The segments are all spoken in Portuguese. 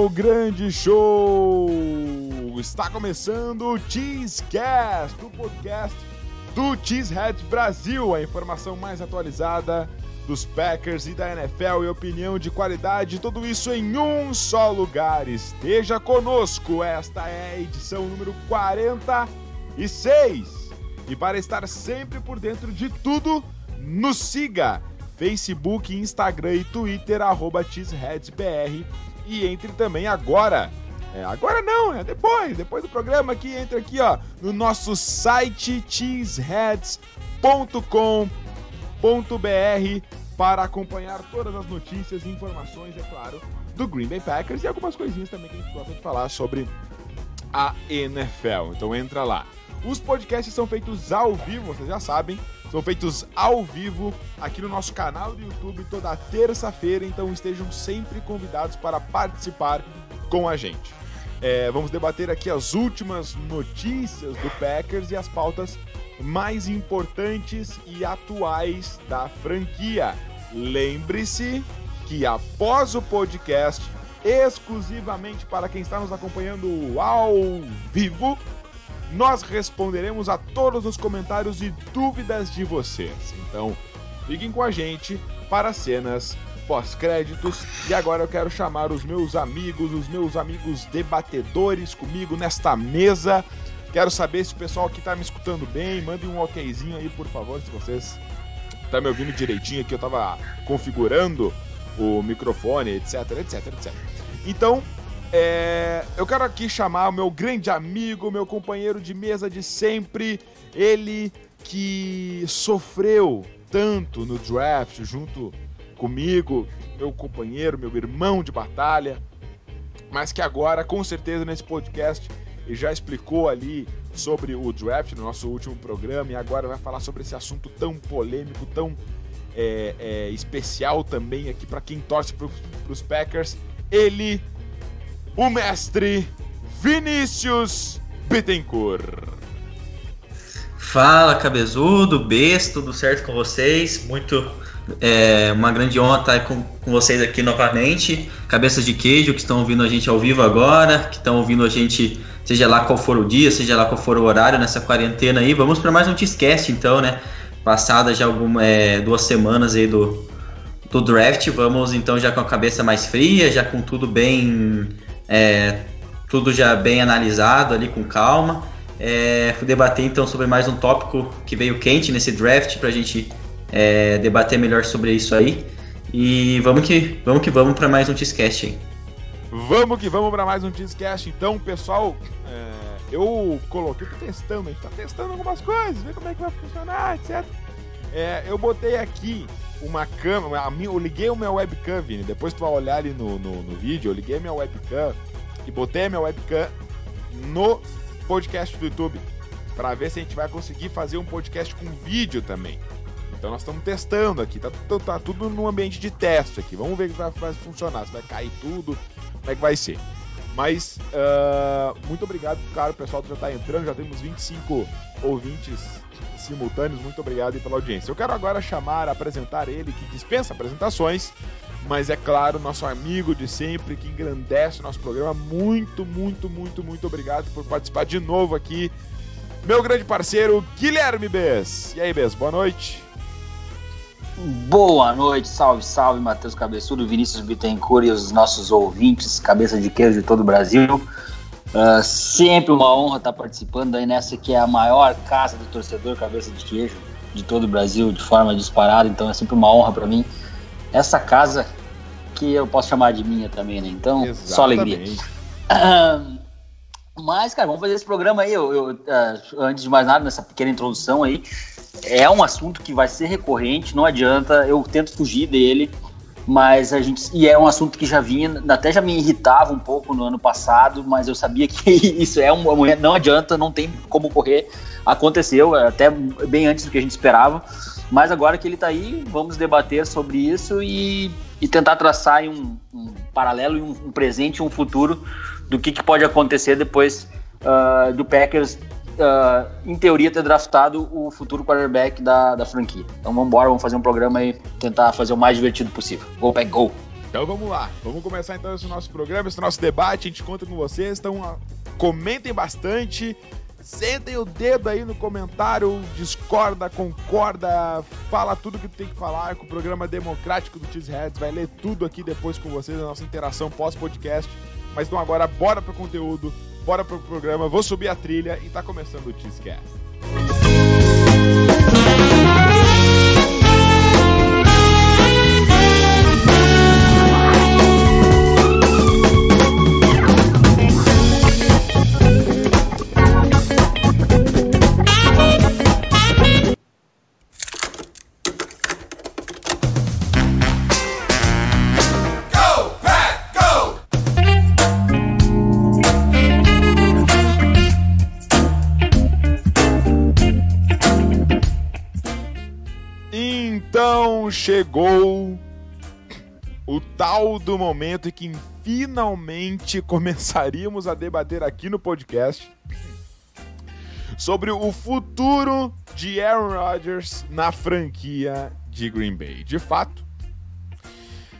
Ao grande show! Está começando o Cheesecast, o podcast do Cheeseheads Brasil, a informação mais atualizada dos Packers e da NFL e opinião de qualidade, tudo isso em um só lugar. Esteja conosco, esta é a edição número 46. E para estar sempre por dentro de tudo, nos siga Facebook, Instagram e Twitter, arroba e entre também agora é, agora não, é depois, depois do programa aqui, entra aqui, ó, no nosso site cheeseheads.com.br para acompanhar todas as notícias e informações, é claro, do Green Bay Packers e algumas coisinhas também que a gente gosta de falar sobre a NFL. Então entra lá. Os podcasts são feitos ao vivo, vocês já sabem, são feitos ao vivo aqui no nosso canal do YouTube toda terça-feira, então estejam sempre convidados para participar com a gente. É, vamos debater aqui as últimas notícias do Packers e as pautas mais importantes e atuais da franquia. Lembre-se que após o podcast, exclusivamente para quem está nos acompanhando ao vivo, nós responderemos a todos os comentários e dúvidas de vocês. Então, fiquem com a gente para cenas pós-créditos. E agora eu quero chamar os meus amigos, os meus amigos debatedores comigo nesta mesa. Quero saber se o pessoal que está me escutando bem, mandem um okzinho aí, por favor, se vocês tá me ouvindo direitinho aqui. Eu estava configurando o microfone, etc, etc, etc. Então, é, eu quero aqui chamar o meu grande amigo, meu companheiro de mesa de sempre, ele que sofreu tanto no draft junto comigo, meu companheiro, meu irmão de batalha, mas que agora, com certeza, nesse podcast, ele já explicou ali sobre o draft no nosso último programa e agora vai falar sobre esse assunto tão polêmico, tão é, é, especial também aqui para quem torce para os Packers. Ele, o mestre Vinícius Bittencourt. Fala, cabezudo, besta, tudo certo com vocês? Muito é uma grande honra estar com, com vocês aqui novamente. Cabeças de queijo que estão ouvindo a gente ao vivo agora, que estão ouvindo a gente, seja lá qual for o dia, seja lá qual for o horário nessa quarentena aí. Vamos para mais um Tiscast então, né? Passada já algumas é, duas semanas aí do, do draft, vamos então já com a cabeça mais fria, já com tudo bem, é, tudo já bem analisado ali com calma. É, debater então sobre mais um tópico que veio quente nesse draft para a gente é, debater melhor sobre isso aí. E vamos que vamos que vamos para mais um Tiscast aí. Vamos que vamos para mais um Tiscast. Então, pessoal, é, eu coloquei, tô testando, a gente tá testando algumas coisas, ver como é que vai funcionar, etc. É, eu botei aqui uma câmera, eu liguei o meu webcam, Vini, depois tu vai olhar ali no, no, no vídeo, eu liguei minha webcam e botei minha webcam no podcast do YouTube para ver se a gente vai conseguir fazer um podcast com vídeo também. Então nós estamos testando aqui, tá, tá, tá, tudo num ambiente de teste aqui. Vamos ver que vai, vai funcionar, se vai cair tudo, como é que vai ser. Mas uh, muito obrigado, cara. O pessoal já está entrando, já temos 25 ouvintes simultâneos. Muito obrigado pela audiência. Eu quero agora chamar, apresentar ele, que dispensa apresentações, mas é claro, nosso amigo de sempre, que engrandece o nosso programa. Muito, muito, muito, muito obrigado por participar de novo aqui. Meu grande parceiro, Guilherme Bess. E aí, Bess, boa noite. Boa noite, salve, salve, Matheus Cabeçudo, Vinícius Bittencourt e os nossos ouvintes, cabeça de queijo de todo o Brasil. Uh, sempre uma honra estar participando aí nessa que é a maior casa do torcedor cabeça de queijo de todo o Brasil, de forma disparada, então é sempre uma honra para mim. Essa casa que eu posso chamar de minha também, né? Então, Exatamente. só alegria. Uh, mas, cara, vamos fazer esse programa aí. Eu, eu uh, antes de mais nada, nessa pequena introdução aí, é um assunto que vai ser recorrente, não adianta, eu tento fugir dele, mas a gente e é um assunto que já vinha, até já me irritava um pouco no ano passado, mas eu sabia que isso é um não adianta, não tem como correr. Aconteceu até bem antes do que a gente esperava, mas agora que ele está aí, vamos debater sobre isso e, e tentar traçar um, um paralelo um, um, presente um futuro do que, que pode acontecer depois uh, do Packers uh, em teoria, ter draftado o futuro quarterback da, da franquia. Então vamos embora, vamos fazer um programa e tentar fazer o mais divertido possível. Go, back, go! Então vamos lá, vamos começar então esse nosso programa, esse nosso debate, a gente conta com vocês, então comentem bastante, sentem o dedo aí no comentário, discorda, concorda, fala tudo que tem que falar com o programa democrático do Cheeseheads, vai ler tudo aqui depois com vocês, a nossa interação pós-podcast. Mas então agora bora pro conteúdo, bora pro programa, vou subir a trilha e tá começando o Cheesecast. Chegou o tal do momento em que finalmente começaríamos a debater aqui no podcast sobre o futuro de Aaron Rodgers na franquia de Green Bay. De fato,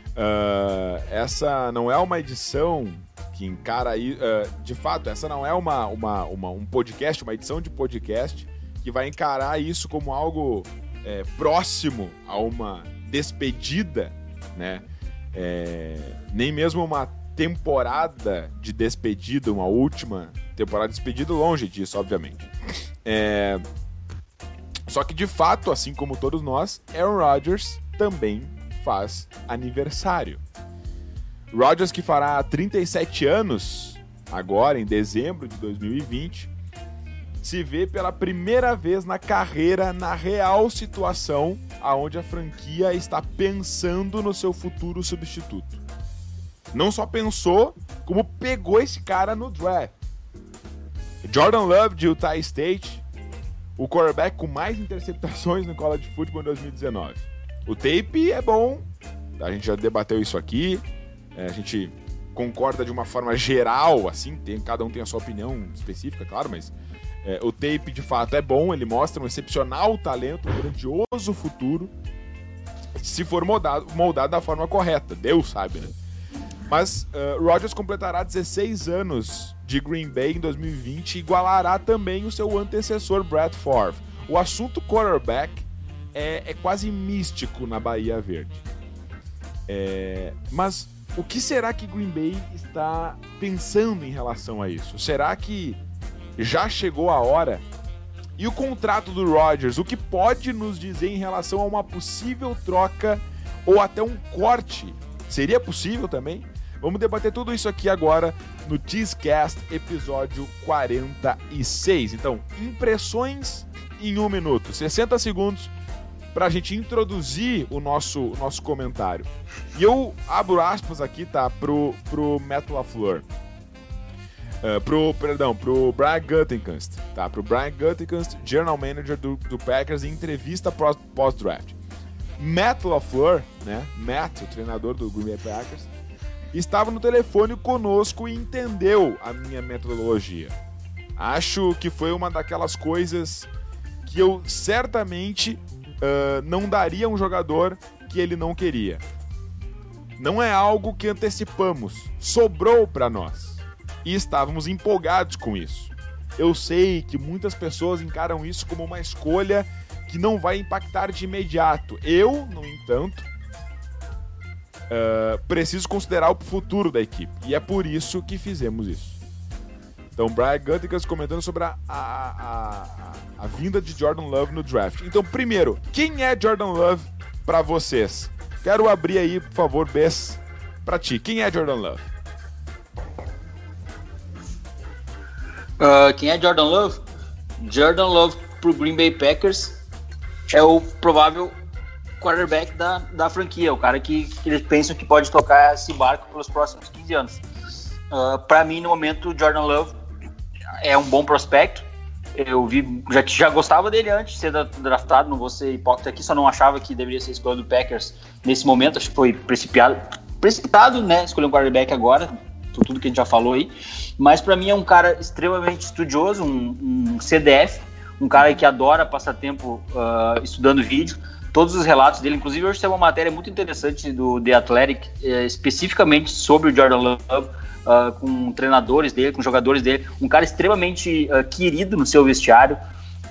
uh, essa não é uma edição que encara aí. Uh, de fato, essa não é uma, uma, uma, um podcast, uma edição de podcast que vai encarar isso como algo é, próximo a uma despedida, né? É, nem mesmo uma temporada de despedida, uma última temporada de despedida, longe disso, obviamente. É, só que de fato, assim como todos nós, Aaron Rodgers também faz aniversário. Rodgers que fará 37 anos agora em dezembro de 2020 se vê pela primeira vez na carreira na real situação aonde a franquia está pensando no seu futuro substituto. Não só pensou, como pegou esse cara no draft. Jordan Love de Utah State, o quarterback com mais interceptações no college football em 2019. O tape é bom, a gente já debateu isso aqui, é, a gente concorda de uma forma geral, assim, tem, cada um tem a sua opinião específica, claro, mas é, o tape de fato é bom, ele mostra um excepcional talento, um grandioso futuro, se for moldado, moldado da forma correta. Deus sabe, né? Mas uh, Rodgers completará 16 anos de Green Bay em 2020 e igualará também o seu antecessor Brett Favre. O assunto quarterback é, é quase místico na Bahia Verde. É, mas o que será que Green Bay está pensando em relação a isso? Será que já chegou a hora? E o contrato do Rodgers, o que pode nos dizer em relação a uma possível troca ou até um corte? Seria possível também? Vamos debater tudo isso aqui agora no Cheesecast, episódio 46. Então, impressões em um minuto, 60 segundos para a gente introduzir o nosso, nosso comentário. E eu abro aspas aqui, tá, pro, pro Metal LaFleur. Uh, pro, perdão, pro Brian Gutekunst, tá? Pro Brian Gutekunst, General Manager do, do Packers, em entrevista pós-draft. Matt LaFleur, né? Matt, o treinador do Green Bay Packers, estava no telefone conosco e entendeu a minha metodologia. Acho que foi uma daquelas coisas que eu certamente uh, não daria a um jogador que ele não queria. Não é algo que antecipamos, sobrou para nós e estávamos empolgados com isso. Eu sei que muitas pessoas encaram isso como uma escolha que não vai impactar de imediato. Eu, no entanto, uh, preciso considerar o futuro da equipe e é por isso que fizemos isso. Então, Brian Guttigas comentando sobre a, a, a, a, vinda de Jordan Love no draft. Então, primeiro, quem é Jordan Love para vocês? Quero abrir aí, por favor, Bess, para ti. Quem é Jordan Love? Uh, quem é Jordan Love? Jordan Love pro Green Bay Packers é o provável quarterback da, da franquia, o cara que, que eles pensam que pode tocar esse barco pelos próximos 15 anos. Uh, para mim, no momento, Jordan Love é um bom prospecto. Eu vi, já já gostava dele antes de ser draftado, não vou ser hipócrita aqui, só não achava que deveria ser escolha do Packers nesse momento. Acho que foi precipitado, precipitado né? Escolher um quarterback agora, tudo que a gente já falou aí. Mas para mim é um cara extremamente estudioso, um, um, CDF, um cara que adora passar tempo uh, estudando vídeo. todos os relatos dele. Inclusive, hoje tem uma matéria muito interessante do The Athletic, é, especificamente sobre o Jordan Love, uh, com treinadores dele, com jogadores dele. Um cara extremamente uh, querido no seu vestiário.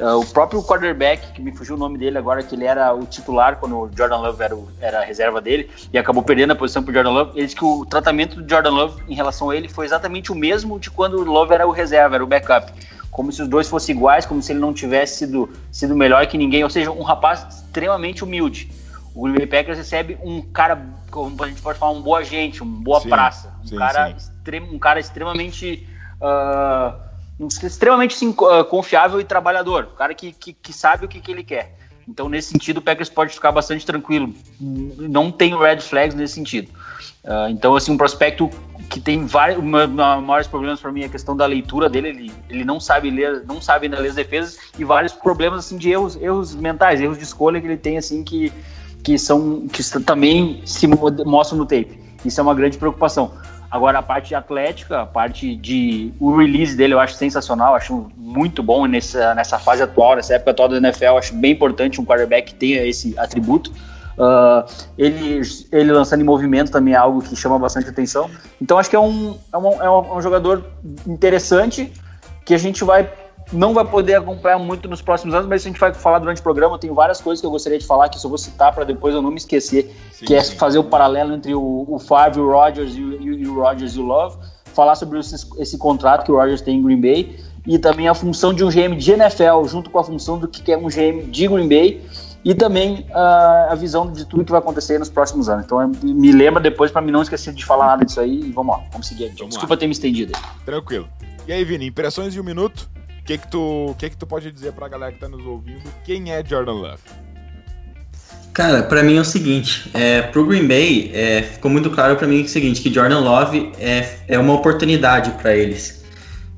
Uh, o próprio quarterback, que me fugiu o nome dele agora, que ele era o titular quando o Jordan Love era, o, era a reserva dele e acabou perdendo a posição para o Jordan Love. Ele disse que o tratamento do Jordan Love em relação a ele foi exatamente o mesmo de quando o Love era o reserva, era o backup. Como se os dois fossem iguais, como se ele não tivesse sido, sido melhor que ninguém. Ou seja, um rapaz extremamente humilde. O Green Bay Packers recebe um cara, como a gente pode falar, um boa gente, um boa sim, praça. Um, sim, cara sim. Um cara extremamente. Uh, extremamente sim, ah, confiável e trabalhador, um cara que, que, que sabe o que, que ele quer. Então, nesse sentido, o Packers pode ficar bastante tranquilo. Não tem red flags nesse sentido. Uh, então, assim, um prospecto que tem vários, uma, maiores problemas para mim é a questão da leitura dele. Ele, ele não sabe ler, não sabe ainda ler as defesas e vários problemas assim de erros, erros mentais, erros de escolha que ele tem assim que que são que também se mostram no tape. Isso é uma grande preocupação. Agora, a parte atlética, a parte de. O release dele eu acho sensacional, acho muito bom nessa, nessa fase atual, nessa época atual da NFL. Acho bem importante um quarterback que tenha esse atributo. Uh, ele, ele lançando em movimento também é algo que chama bastante atenção. Então, acho que é um, é um, é um jogador interessante que a gente vai não vai poder acompanhar muito nos próximos anos, mas a gente vai falar durante o programa. Tem várias coisas que eu gostaria de falar que eu só vou citar para depois eu não me esquecer, sim, que é sim. fazer o paralelo entre o, o Favre, o Rodgers e o, e o Rodgers e o Love, falar sobre esse, esse contrato que o Rodgers tem em Green Bay e também a função de um GM de NFL junto com a função do que é um GM de Green Bay e também uh, a visão de tudo que vai acontecer nos próximos anos. Então me lembra depois para mim não esquecer de falar nada disso aí e vamos lá, vamos seguir adiante. Desculpa lá. ter me estendido. Tranquilo. E aí, Vini, impressões de um minuto? O que que tu, que que tu pode dizer pra galera que tá nos ouvindo? Quem é Jordan Love? Cara, para mim é o seguinte, é, pro Green Bay é, ficou muito claro para mim o seguinte, que Jordan Love é, é uma oportunidade para eles.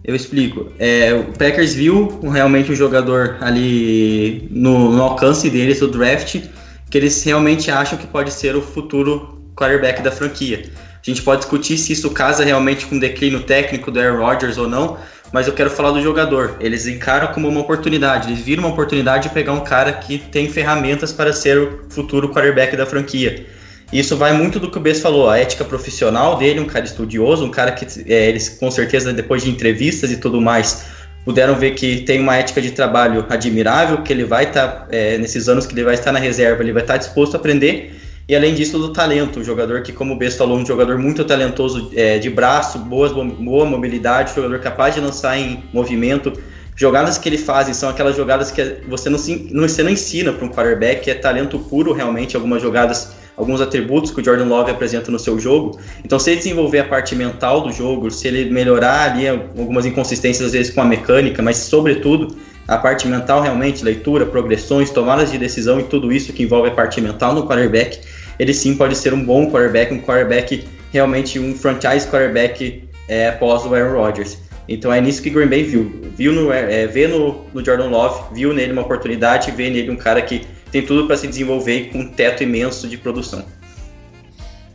Eu explico. É, o Packers viu realmente um jogador ali no, no alcance deles, do draft, que eles realmente acham que pode ser o futuro quarterback da franquia. A gente pode discutir se isso casa realmente com o declínio técnico do Aaron Rodgers ou não, mas eu quero falar do jogador. Eles encaram como uma oportunidade, eles viram uma oportunidade de pegar um cara que tem ferramentas para ser o futuro quarterback da franquia. Isso vai muito do que o Bess falou, a ética profissional dele, um cara estudioso, um cara que é, eles com certeza depois de entrevistas e tudo mais puderam ver que tem uma ética de trabalho admirável, que ele vai estar tá, é, nesses anos que ele vai estar na reserva, ele vai estar tá disposto a aprender e além disso, do talento. Um jogador que, como o Bess falou, um jogador muito talentoso é, de braço, boas, boa mobilidade, jogador capaz de lançar em movimento. Jogadas que ele faz são aquelas jogadas que você não, não, você não ensina para um quarterback, é talento puro realmente, algumas jogadas, alguns atributos que o Jordan Love apresenta no seu jogo. Então, se ele desenvolver a parte mental do jogo, se ele melhorar ali algumas inconsistências, às vezes com a mecânica, mas sobretudo a parte mental realmente, leitura, progressões, tomadas de decisão e tudo isso que envolve a parte mental no quarterback, ele sim pode ser um bom quarterback, um quarterback realmente um franchise quarterback é, o Aaron Rodgers. Então é nisso que Green Bay viu. Viu no, é, vê no, no Jordan Love, viu nele uma oportunidade, vê nele um cara que tem tudo para se desenvolver com um teto imenso de produção.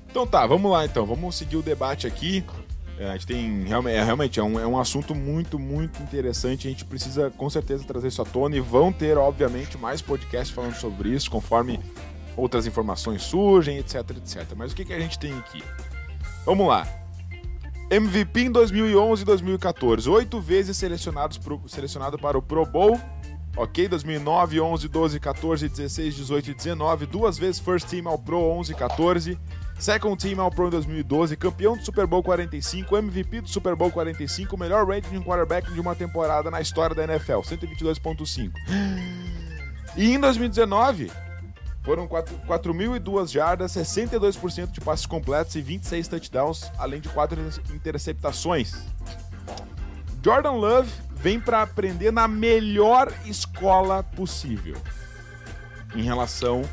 Então tá, vamos lá então, vamos seguir o debate aqui. É, a gente tem é, realmente é um, é um assunto muito, muito interessante. A gente precisa com certeza trazer isso à tona e vão ter, obviamente, mais podcasts falando sobre isso, conforme outras informações surgem, etc, etc. Mas o que, que a gente tem aqui? Vamos lá. MVP em 2011 e 2014, oito vezes selecionados pro, selecionado para o Pro Bowl, ok? 2009, 11, 12, 14, 16, 18 e 19, duas vezes First Team ao Pro 11 e 14, Second Team All Pro em 2012, campeão do Super Bowl 45, MVP do Super Bowl 45, melhor rating de quarterback de uma temporada na história da NFL, 122.5. E em 2019, foram 4.002 jardas, 62% de passes completos e 26 touchdowns, além de 4 interceptações. Jordan Love vem para aprender na melhor escola possível. Em relação,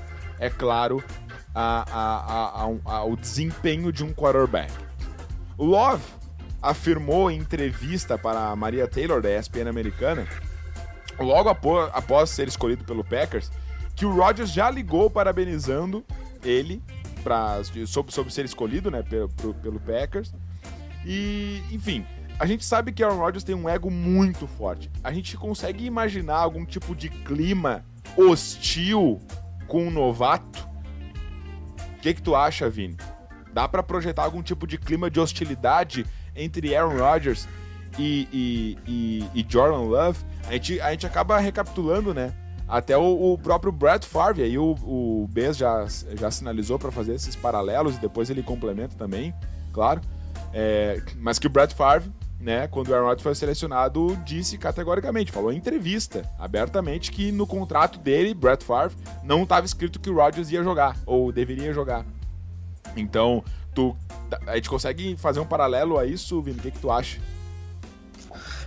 é claro, a, a, a, ao desempenho de um quarterback. Love afirmou em entrevista para a Maria Taylor, da ESPN americana, logo após, após ser escolhido pelo Packers, que o Rodgers já ligou parabenizando ele pra, sobre, sobre ser escolhido né, pelo, pelo Packers. E, enfim, a gente sabe que Aaron Rodgers tem um ego muito forte. A gente consegue imaginar algum tipo de clima hostil com um novato. Que, que tu acha, Vini? Dá para projetar algum tipo de clima de hostilidade entre Aaron Rodgers e, e, e, e Jordan Love? A gente, a gente acaba recapitulando, né? Até o, o próprio Brett Favre, aí o, o já, já sinalizou para fazer esses paralelos e depois ele complementa também, claro. É, mas que o Brett Favre né, quando o Aaron Rodgers foi selecionado, disse categoricamente, falou em entrevista, abertamente, que no contrato dele, Brett Favre, não estava escrito que o Rodgers ia jogar, ou deveria jogar. Então, tu, a gente consegue fazer um paralelo a isso, Vini? O que, que tu acha?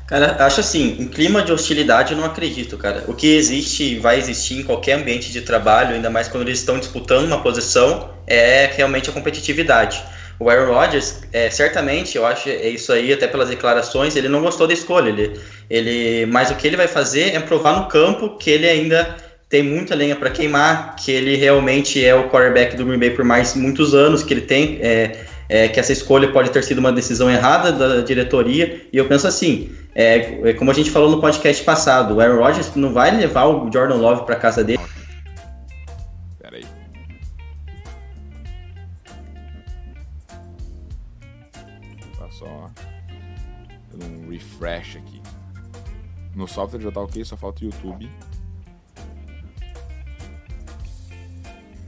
Cara, acho assim, em clima de hostilidade eu não acredito, cara. O que existe vai existir em qualquer ambiente de trabalho, ainda mais quando eles estão disputando uma posição, é realmente a competitividade. O Aaron Rodgers, é, certamente, eu acho é isso aí, até pelas declarações, ele não gostou da escolha. Ele, ele, mas o que ele vai fazer é provar no campo que ele ainda tem muita lenha para queimar, que ele realmente é o quarterback do Green Bay por mais muitos anos, que ele tem, é, é, que essa escolha pode ter sido uma decisão errada da diretoria. E eu penso assim, é, é como a gente falou no podcast passado, o Aaron Rodgers não vai levar o Jordan Love para casa dele refresh aqui. No software já tá ok, só falta o YouTube.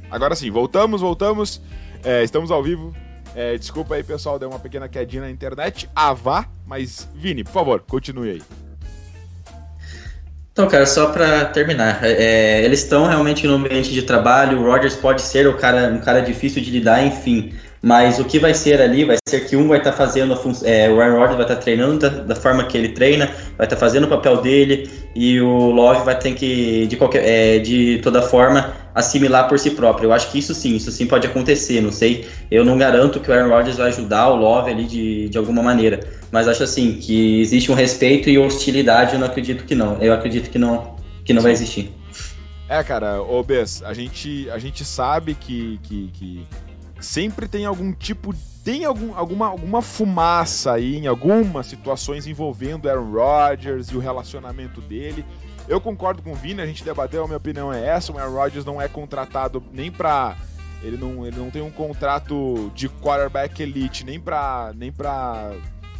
Agora sim, voltamos, voltamos. É, estamos ao vivo. É, desculpa aí, pessoal, deu uma pequena quedinha na internet. Avá, mas Vini, por favor, continue aí. Então, cara, só para terminar, é, eles estão realmente no ambiente de trabalho. O Rogers pode ser o cara, um cara difícil de lidar, enfim. Mas o que vai ser ali vai ser que um vai estar tá fazendo, é, o Aaron Rodgers vai estar tá treinando da, da, forma que ele treina, vai estar tá fazendo o papel dele e o Love vai ter que, de, qualquer, é, de toda forma, assimilar por si próprio. Eu acho que isso sim, isso sim pode acontecer, não sei. Eu não garanto que o Aaron Rodgers vai ajudar o Love ali de, de alguma maneira, mas acho assim, que existe um respeito e hostilidade, eu não acredito que não. Eu acredito que não, que não vai existir. É, cara, ô Bess, a gente, a gente sabe que, que, que sempre tem algum tipo, tem algum, alguma, alguma fumaça aí em algumas situações envolvendo Aaron Rodgers e o relacionamento dele. Eu concordo com o Vini, a gente debateu, a minha opinião é essa, o Aaron Rodgers não é contratado nem pra... Ele não, ele não tem um contrato de quarterback elite, nem pra, nem pra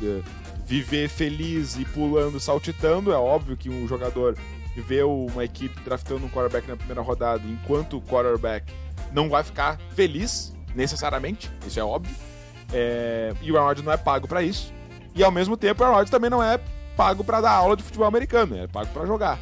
uh, viver feliz e pulando, saltitando. É óbvio que um jogador vê uma equipe draftando um quarterback na primeira rodada, enquanto o quarterback não vai ficar feliz necessariamente, isso é óbvio. É, e o Aaron não é pago para isso. E ao mesmo tempo, o Aaron também não é pago para dar aula de futebol americano, é pago para jogar.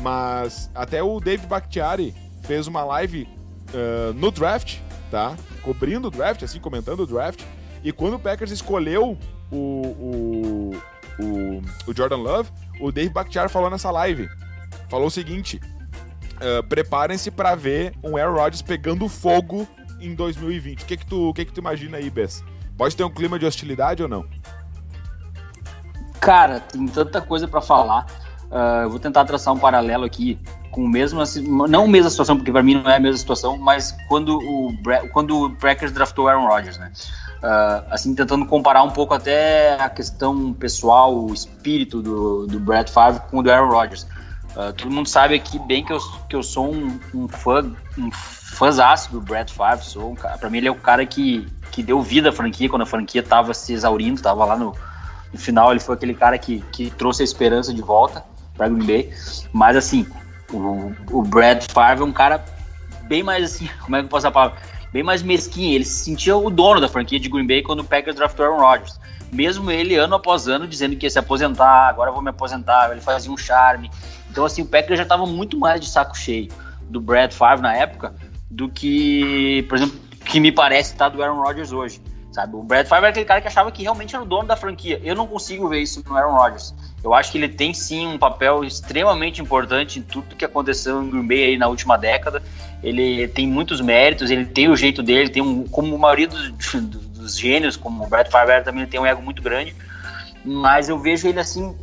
Mas até o David Bakhtiari fez uma live uh, no draft, tá? Cobrindo o draft, assim, comentando o draft. E quando o Packers escolheu o, o, o, o Jordan Love, o David Bakhtiari falou nessa live. Falou o seguinte: uh, preparem-se para ver um Aaron Rodgers pegando fogo em 2020. O que que tu, o que que tu imagina aí, Bess? Pode ter um clima de hostilidade ou não? Cara, tem tanta coisa para falar. Uh, eu vou tentar traçar um paralelo aqui com o mesmo, não a mesma situação, porque para mim não é a mesma situação, mas quando o, quando o draftou Aaron Rodgers, né? Uh, assim, tentando comparar um pouco até a questão pessoal, o espírito do, do Brett Favre com o do Aaron Rodgers. Uh, todo mundo sabe aqui bem que eu, que eu sou um, um fã, um fãzaço do Brett Favre. Sou pra mim, ele é o cara que, que deu vida à franquia quando a franquia tava se exaurindo, tava lá no, no final. Ele foi aquele cara que, que trouxe a esperança de volta para Green Bay. Mas, assim, o, o Brett Favre é um cara bem mais assim, como é que eu posso falar? Bem mais mesquinho. Ele se sentia o dono da franquia de Green Bay quando o Packers draftou Aaron Rodgers. Mesmo ele, ano após ano, dizendo que ia se aposentar, agora vou me aposentar. Ele fazia um charme então, assim, o Packers já estava muito mais de saco cheio do Brad Favre na época do que, por exemplo, que me parece tá do Aaron Rodgers hoje. Sabe? O Brad Favre era aquele cara que achava que realmente era o dono da franquia. Eu não consigo ver isso no Aaron Rodgers. Eu acho que ele tem sim um papel extremamente importante em tudo que aconteceu em Green Bay aí na última década. Ele tem muitos méritos, ele tem o jeito dele, tem um, como a maioria dos, dos gênios, como o Brad Favre também tem um ego muito grande mas eu vejo ele assim,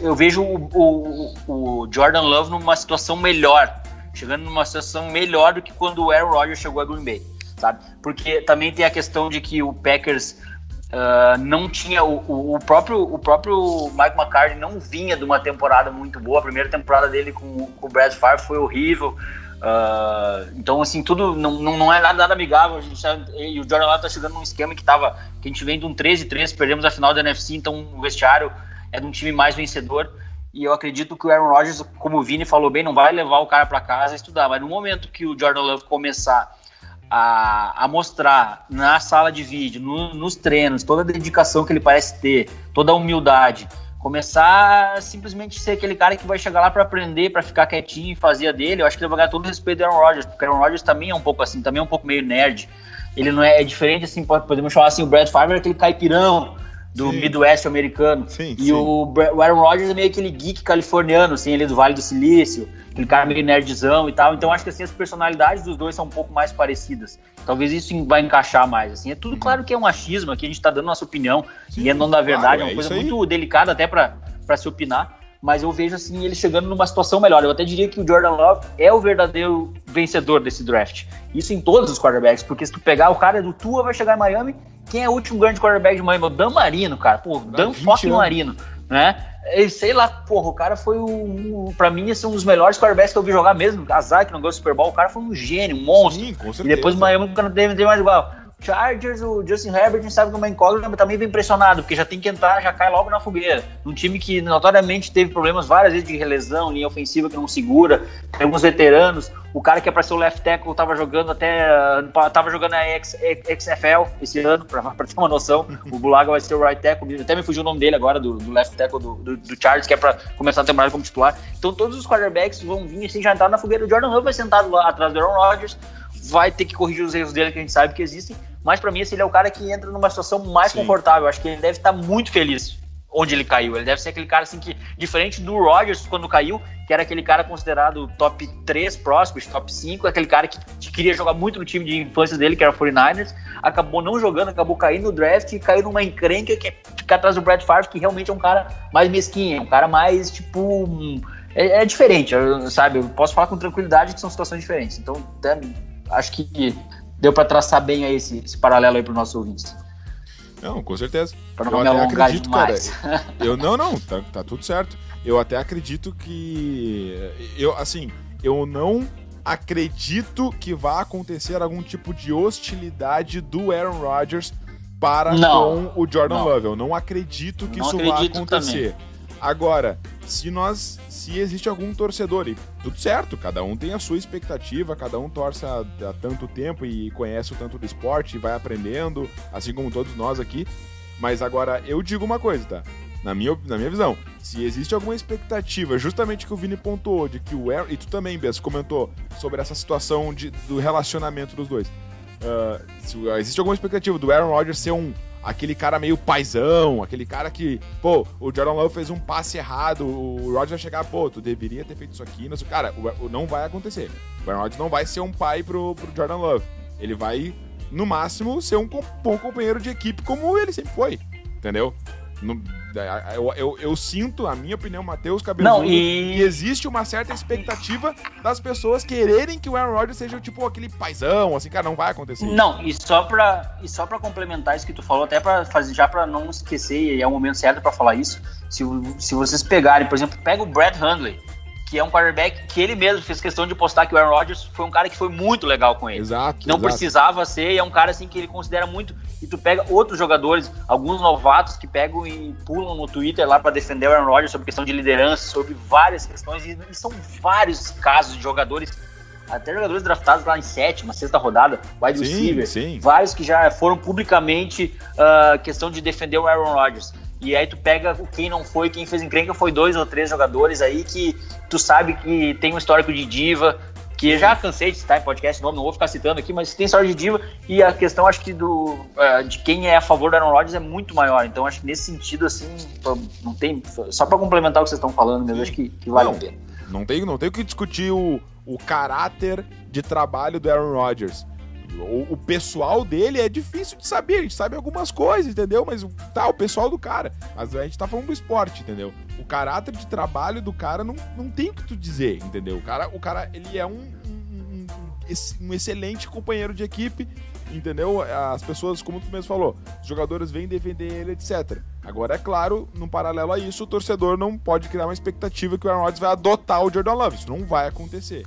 eu vejo o, o, o, Jordan Love numa situação melhor, chegando numa situação melhor do que quando o Aaron Rodgers chegou a Green Bay, sabe? Porque também tem a questão de que o Packers uh, não tinha o, o, próprio o próprio Mike McCarthy não vinha de uma temporada muito boa, a primeira temporada dele com, com o Brad Favre foi horrível. Uh, então, assim, tudo não, não, não é nada, nada amigável. A gente tá, e o Jordan Love tá chegando num esquema que tava. Que a gente vem de um 13-3, perdemos a final da NFC, então o vestiário é de um time mais vencedor. E eu acredito que o Aaron Rodgers, como o Vini falou bem, não vai levar o cara para casa estudar. Mas no momento que o Jordan Love começar a, a mostrar na sala de vídeo, no, nos treinos, toda a dedicação que ele parece ter, toda a humildade, começar simplesmente ser aquele cara que vai chegar lá para aprender, para ficar quietinho e fazer a dele, eu acho que ele vai ganhar todo o respeito do Aaron Rodgers, porque o Aaron Rodgers também é um pouco assim, também é um pouco meio nerd. Ele não é, é diferente assim, podemos chamar assim, o Brad Favre é aquele caipirão, do sim. Midwest americano. Sim, e sim. O, o Aaron Rodgers é meio aquele geek californiano, assim, ele do Vale do Silício, aquele cara meio nerdzão e tal. Então acho que assim, as personalidades dos dois são um pouco mais parecidas. Talvez isso vai encaixar mais. Assim. É tudo uhum. claro que é um achismo aqui, a gente tá dando nossa opinião, e é não da verdade, claro, é uma coisa muito delicada até para se opinar. Mas eu vejo assim ele chegando numa situação melhor. Eu até diria que o Jordan Love é o verdadeiro vencedor desse draft. Isso em todos os quarterbacks, porque se tu pegar o cara do Tua vai chegar em Miami quem é o último grande quarterback de Miami? O Dan Marino, cara. Pô, Dan fucking Marino, né? Sei lá, porra, o cara foi o. Pra mim, esse é um dos melhores quarterbacks que eu vi jogar mesmo. Azar que não gosta do Super Bowl, o cara foi um gênio, um monstro. Sim, com certeza. E depois o Miami não teve mais igual. Chargers, o Justin Herbert, a gente sabe que é uma incógnita, também vem pressionado, porque já tem que entrar, já cai logo na fogueira. Um time que notoriamente teve problemas várias vezes de relesão, linha ofensiva que não segura, tem alguns veteranos. O cara que é para ser o left tackle tava jogando até. tava jogando a XFL esse ano, pra ter uma noção. O Bulaga vai ser o right tackle, até me fugiu o nome dele agora, do, do left tackle do, do, do, Chargers, que é para começar a temporada como titular. Então todos os quarterbacks vão vir assim, já entrar na fogueira. O Jordan Love vai sentado lá atrás do Aaron Rodgers, vai ter que corrigir os erros dele que a gente sabe que existem mas para mim esse ele é o cara que entra numa situação mais Sim. confortável. Acho que ele deve estar muito feliz onde ele caiu. Ele deve ser aquele cara assim que, diferente do Rodgers quando caiu, que era aquele cara considerado top 3 próximos, top 5, aquele cara que, que, queria jogar muito no time de infância dele, que era o 49ers, acabou não jogando, acabou caindo no draft e caiu numa encrenca que é ficar atrás do Brad Favre, que realmente é um cara mais mesquinho, é um cara mais tipo. É, é diferente, sabe? Eu posso falar com tranquilidade que são situações diferentes. Então, até, acho que deu para traçar bem aí esse, esse paralelo aí para os nossos ouvintes. Não, com certeza. Para não eu alongar acredito, demais. Cara, eu não, não, tá, tá tudo certo. Eu até acredito que eu assim, eu não acredito que vá acontecer algum tipo de hostilidade do Aaron Rodgers para não, com o Jordan não. Love. Eu não acredito que não isso vá acontecer. Também. Agora, se nós se existe algum torcedor, e tudo certo, cada um tem a sua expectativa, cada um torce há, há tanto tempo e conhece o tanto do esporte e vai aprendendo, assim como todos nós aqui. Mas agora, eu digo uma coisa, tá? Na minha, na minha visão, se existe alguma expectativa, justamente que o Vini pontuou, de que o Aaron, e tu também, Bess, comentou sobre essa situação de, do relacionamento dos dois. Uh, se, existe alguma expectativa do Aaron Rodgers ser um aquele cara meio paizão, aquele cara que, pô, o Jordan Love fez um passe errado, o Rodgers vai chegar, pô, tu deveria ter feito isso aqui, não sei, cara, o, o, não vai acontecer. O Aaron Rodgers não vai ser um pai pro, pro Jordan Love. Ele vai, no máximo, ser um bom companheiro de equipe como ele sempre foi, entendeu? No, eu, eu, eu, sinto, a minha opinião, Matheus Cabezudo, e... que existe uma certa expectativa das pessoas quererem que o Aaron Rodgers seja tipo aquele paizão, assim, cara, não vai acontecer. Não, e só pra, e só pra complementar isso que tu falou, até pra fazer, já pra não esquecer, e é o momento certo pra falar isso, se, se vocês pegarem, por exemplo, pega o Brad Hundley, que é um quarterback que ele mesmo fez questão de postar que o Aaron Rodgers foi um cara que foi muito legal com ele. Exato. não exato. precisava ser, e é um cara assim que ele considera muito. E tu pega outros jogadores, alguns novatos que pegam e pulam no Twitter lá para defender o Aaron Rodgers sobre questão de liderança, sobre várias questões, e, e são vários casos de jogadores até jogadores draftados lá em sétima, sexta rodada, wide sim, receiver, sim. vários que já foram publicamente uh, questão de defender o Aaron Rodgers. E aí tu pega quem não foi, quem fez encrenca foi dois ou três jogadores aí que tu sabe que tem um histórico de diva, que já cansei de citar em podcast, não, não vou ficar citando aqui, mas tem história de diva e a questão acho que do uh, de quem é a favor do Aaron Rodgers é muito maior. Então acho que nesse sentido assim, não tem só para complementar o que vocês estão falando, mesmo acho que, que vale não, a pena. Não tem, não tem o que discutir o, o caráter de trabalho do Aaron Rodgers. O, o, pessoal dele é difícil de saber, a gente sabe algumas coisas, entendeu? Mas tá, o pessoal do cara. Mas a gente tá falando do esporte, entendeu? O caráter de trabalho do cara não, não tem o que tu dizer, entendeu? O cara, o cara ele é um, um, um, um excelente companheiro de equipe, entendeu? As pessoas, como tu mesmo falou, os jogadores vêm defender ele, etc. Agora, é claro, no paralelo a isso, o torcedor não pode criar uma expectativa que o Aaron Rodgers vai adotar o Jordan Love. Isso não vai acontecer.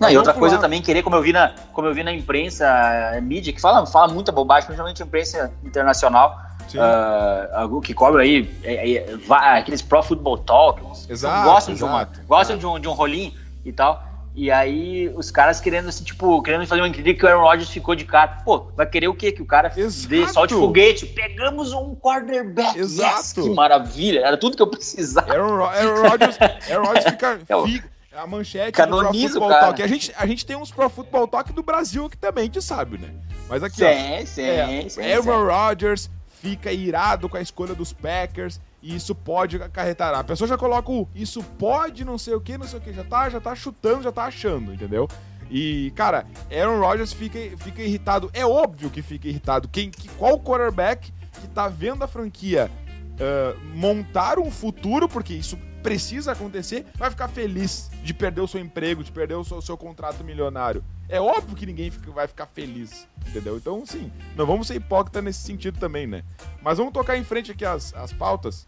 Não, e outra coisa também, querer, como eu vi na, como eu vi na imprensa, a mídia, que fala, fala muita bobagem, principalmente a imprensa internacional, uh, que cobra aí é, é, aqueles Pro Football Talk, exato, gostam, de um, gostam de, um, de um rolinho e tal. E aí os caras querendo assim, tipo, querendo fazer uma crítica que o Aaron Rodgers ficou de cara. Pô, vai querer o quê? Que o cara Exato. dê solte foguete. Pegamos um quarterback. Exato. Yes, que maravilha. Era tudo que eu precisava. Aaron, Aaron Rodgers, Aaron Rodgers fica, é fica a manchete Canoniza do Pro Football Talk. A gente, a gente tem uns Pro Football Talk do Brasil aqui também, a gente sabe, né? Mas aqui, sim, ó. Sim, é, sim, Aaron Rodgers fica irado com a escolha dos Packers e isso pode acarretar. A pessoa já coloca o isso pode, não sei o que, não sei o que, já tá, já tá chutando, já tá achando, entendeu? E, cara, Aaron Rodgers fica, fica irritado. É óbvio que fica irritado. Quem, que, qual quarterback que tá vendo a franquia uh, montar um futuro, porque isso precisa acontecer, vai ficar feliz de perder o seu emprego, de perder o seu, seu contrato milionário. É óbvio que ninguém fica, vai ficar feliz, entendeu? Então, sim, não vamos ser hipócritas nesse sentido também, né? Mas vamos tocar em frente aqui as, as pautas.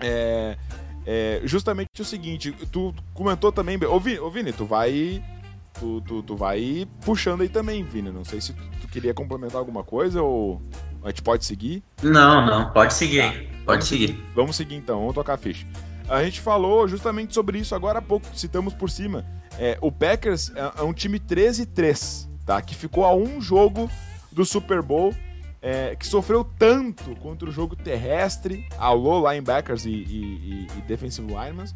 É, é justamente o seguinte, tu comentou também, ô Vini, ô Vini tu vai tu, tu, tu vai puxando aí também, Vini, não sei se tu, tu queria complementar alguma coisa ou a gente pode seguir? Não, não, pode seguir, tá. pode vamos seguir. seguir. Vamos seguir então, vamos tocar a ficha. A gente falou justamente sobre isso agora há pouco, citamos por cima. É, o Packers é, é um time 13-3, tá? Que ficou a um jogo do Super Bowl, é, que sofreu tanto contra o jogo terrestre, alô linebackers e, e, e, e defensive linemen.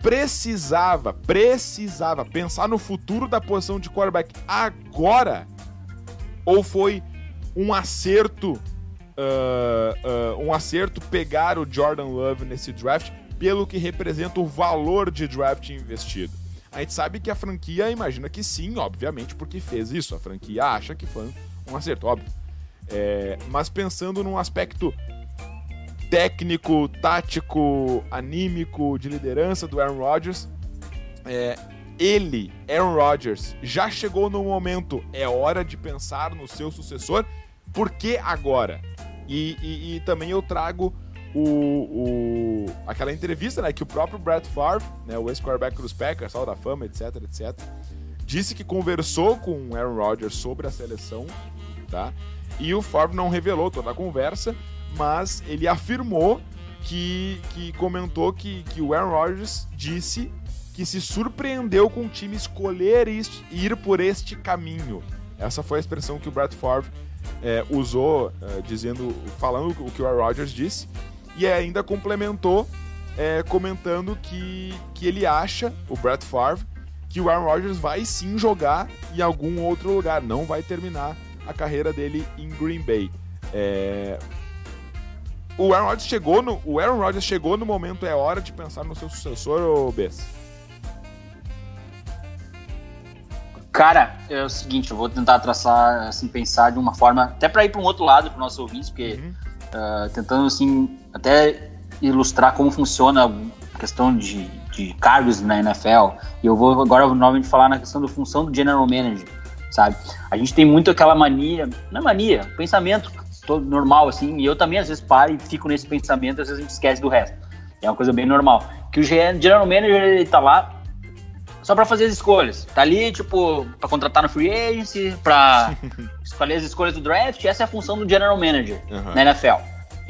Precisava, precisava pensar no futuro da posição de quarterback agora? Ou foi um acerto Uh, uh, um acerto pegar o Jordan Love nesse draft pelo que representa o valor de draft investido. A gente sabe que a franquia imagina que sim, obviamente, porque fez isso. A franquia acha que foi um acerto, óbvio. É, mas pensando num aspecto técnico, tático, anímico, de liderança do Aaron Rodgers, é, ele, Aaron Rodgers, já chegou no momento, é hora de pensar no seu sucessor, por que agora? E, e, e também eu trago o, o, aquela entrevista né, que o próprio Brett Favre, né, o ex-quarterback dos Packers, Hall da Fama, etc, etc, disse que conversou com Aaron Rodgers sobre a seleção, tá? E o Favre não revelou toda a conversa, mas ele afirmou que, que comentou que, que o Aaron Rodgers disse que se surpreendeu com o time escolher ir por este caminho. Essa foi a expressão que o Brett Favre é, usou, é, dizendo, falando o que o Aaron Rodgers disse e ainda complementou é, comentando que, que ele acha, o Brett Favre, que o Aaron Rodgers vai sim jogar em algum outro lugar, não vai terminar a carreira dele em Green Bay. É... O Aaron Rodgers chegou no, o Aaron Rodgers chegou no momento é hora de pensar no seu sucessor ou Bess? Cara, é o seguinte, eu vou tentar traçar, assim, pensar de uma forma, até para ir para um outro lado para o nosso ouvinte, porque uhum. uh, tentando, assim, até ilustrar como funciona a questão de, de cargos na NFL. E eu vou agora novamente falar na questão da função do general manager, sabe? A gente tem muito aquela mania, não é mania, pensamento todo normal, assim, e eu também às vezes paro e fico nesse pensamento, às vezes a gente esquece do resto. É uma coisa bem normal. Que o general manager, ele tá lá só para fazer as escolhas. Tá ali, tipo, para contratar no free agency, para escolher as escolhas do draft. Essa é a função do general manager uhum. na NFL.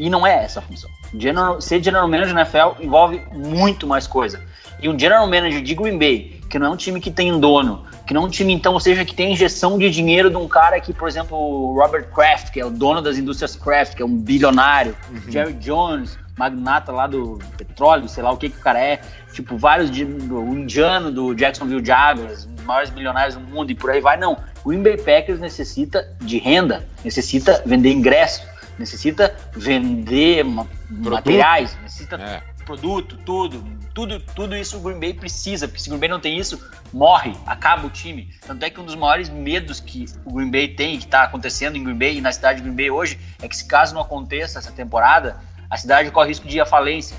E não é essa a função. General, ser general manager na NFL envolve muito mais coisa. E um general manager de Green Bay, que não é um time que tem dono, que não é um time, então, ou seja, que tem injeção de dinheiro de um cara que, por exemplo, o Robert Kraft, que é o dono das indústrias Kraft, que é um bilionário, uhum. Jerry Jones, magnata lá do petróleo, sei lá o que que o cara é, tipo, vários, de, o indiano do Jacksonville Jaguars, maiores milionários do mundo e por aí vai, não. O Green Bay Packers necessita de renda, necessita vender ingresso, necessita vender produto. materiais, necessita é. produto, tudo, tudo, tudo isso o Green Bay precisa, porque se o Green Bay não tem isso, morre, acaba o time. Tanto é que um dos maiores medos que o Green Bay tem, que está acontecendo em Green Bay e na cidade de Green Bay hoje, é que se caso não aconteça essa temporada, a cidade corre risco de ir à falência.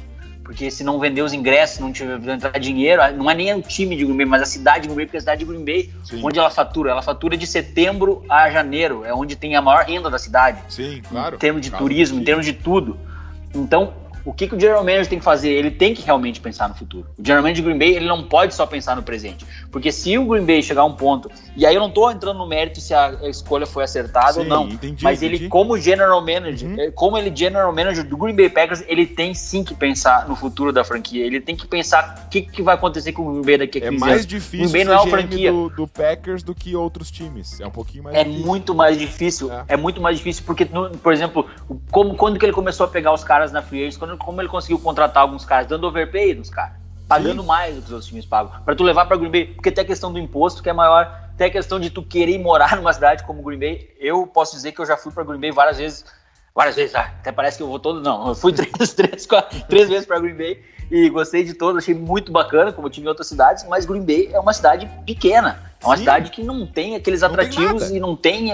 Porque se não vender os ingressos, não tiver entrar dinheiro, não é nem o time de Green Bay, mas a cidade de Green Bay, porque a cidade de Green Bay, Sim. onde ela fatura? Ela fatura de setembro a janeiro, é onde tem a maior renda da cidade. Sim, claro. Em termos de claro, turismo, sim. em termos de tudo. Então, o que, que o General Manager tem que fazer? Ele tem que realmente pensar no futuro. O General Manager de Green Bay, ele não pode só pensar no presente. Porque se o Green Bay chegar a um ponto, e aí eu não tô entrando no mérito se a escolha foi acertada Sim, ou não, entendi, mas entendi. ele, como General Manager, uhum. Eh, como ele General Manager do Green Bay Packers, ele tem sim que pensar no futuro da franquia. Ele tem que pensar o que, que vai acontecer com o Green Bay daqui a 15 anos. É mais difícil Green Bay não é uma franquia. Do, do, Packers do que outros times. É um pouquinho mais É difícil. muito mais difícil. É. é. muito mais difícil porque, por exemplo, como, quando que ele começou a pegar os caras na free agents, quando, como ele conseguiu contratar alguns caras, dando overpay nos caras, pagando Sim. mais do que os outros times pagam, para tu levar para Green Bay, porque tem a questão do imposto que é maior, tem a questão de tu querer morar numa cidade como Green Bay. Eu posso dizer que eu já fui para Green Bay várias vezes, várias vezes, ah, até parece que eu vou todo, não, eu fui três, três, quatro, três vezes para Green Bay e gostei de todos, achei muito bacana, como eu tive em outras cidades, mas Green Bay é uma cidade pequena, é uma Sim. cidade que não tem aqueles atrativos tem e não tem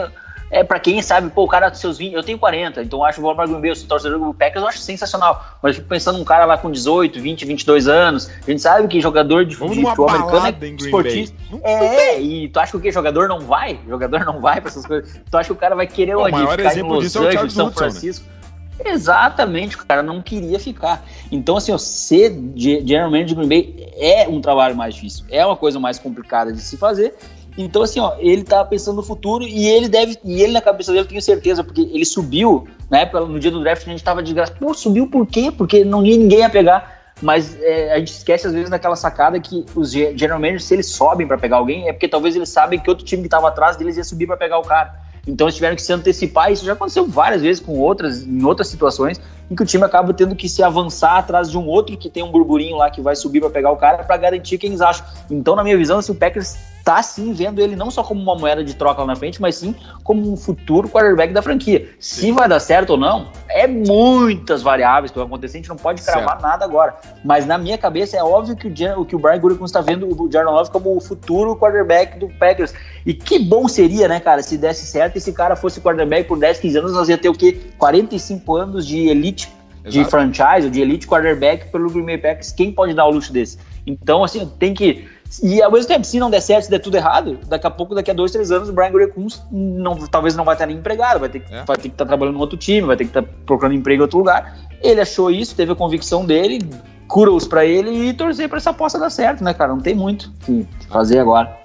é para quem sabe, pô, o cara seus 20, eu tenho 40, então eu acho o Valmar Green Bay, o torcedor do Packers, eu acho sensacional. Mas eu fico pensando num cara lá com 18, 20, 22 anos, a gente sabe que jogador de, Vamos de futebol americano é esportista. É, e tu acha que o que? Jogador não vai? Jogador não vai pra essas coisas. Tu acha que o cara vai querer onde? O maior exemplo em Los Angeles, é o São Hudson, né? Francisco? Né? Exatamente, o cara não queria ficar. Então, assim, ó, ser general manager de Green Bay é um trabalho mais difícil, é uma coisa mais complicada de se fazer. Então, assim, ó, ele tá pensando no futuro e ele deve, e ele na cabeça dele, eu tenho certeza, porque ele subiu, época, no dia do draft, a gente tava de graça. Pô, subiu por quê? Porque não ia ninguém ia pegar. Mas é, a gente esquece, às vezes, daquela sacada que os general managers, se eles sobem para pegar alguém, é porque talvez eles sabem que outro time que tava atrás deles ia subir para pegar o cara. Então eles tiveram que se antecipar, isso já aconteceu várias vezes com outras, em outras situações, em que o time acaba tendo que se avançar atrás de um outro que tem um burburinho lá que vai subir para pegar o cara para garantir quem eles acham. Então, na minha visão, se o Packers tá sim vendo ele não só como uma moeda de troca lá na frente, mas sim como um futuro quarterback da franquia. Se vai dar certo ou não, é muitas variáveis que vão acontecer, a gente não pode cravar certo. nada agora. Mas na minha cabeça é óbvio que o, que o Brian Gutekunst está vendo o Jordan Love como o futuro quarterback do Packers. E que bom seria, né, cara, se desse certo e esse cara fosse quarterback por 10, 15 anos, nós ia ter o quê? 45 anos de elite de franchise, de elite quarterback pelo Green Bay Packers. Quem pode dar o luxo desse? Então, assim, tem que e ao mesmo tempo, se não der certo, se der tudo errado, daqui a pouco, daqui a dois, três anos, o Brian Gutekunst não, talvez não vai estar nem empregado, vai ter, é. vai ter que estar trabalhando em outro time, vai ter que estar procurando emprego em outro lugar. Ele achou isso, teve a convicção dele, cura-os para ele e torcer para essa aposta dar certo, né, cara? Não tem muito que fazer agora.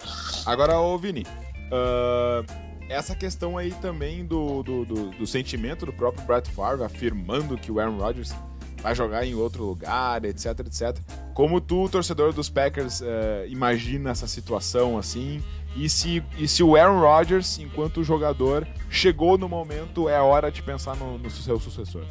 Agora, ô Vini, uh, essa questão aí também do, do, do, do sentimento do próprio Brett Favre afirmando que o Aaron Rodgers vai jogar em outro lugar, etc, etc. Como tu, torcedor dos Packers, uh, imagina essa situação assim? E se, e se o Aaron Rodgers, enquanto jogador, chegou no momento, é hora de pensar no, no seu sucessor?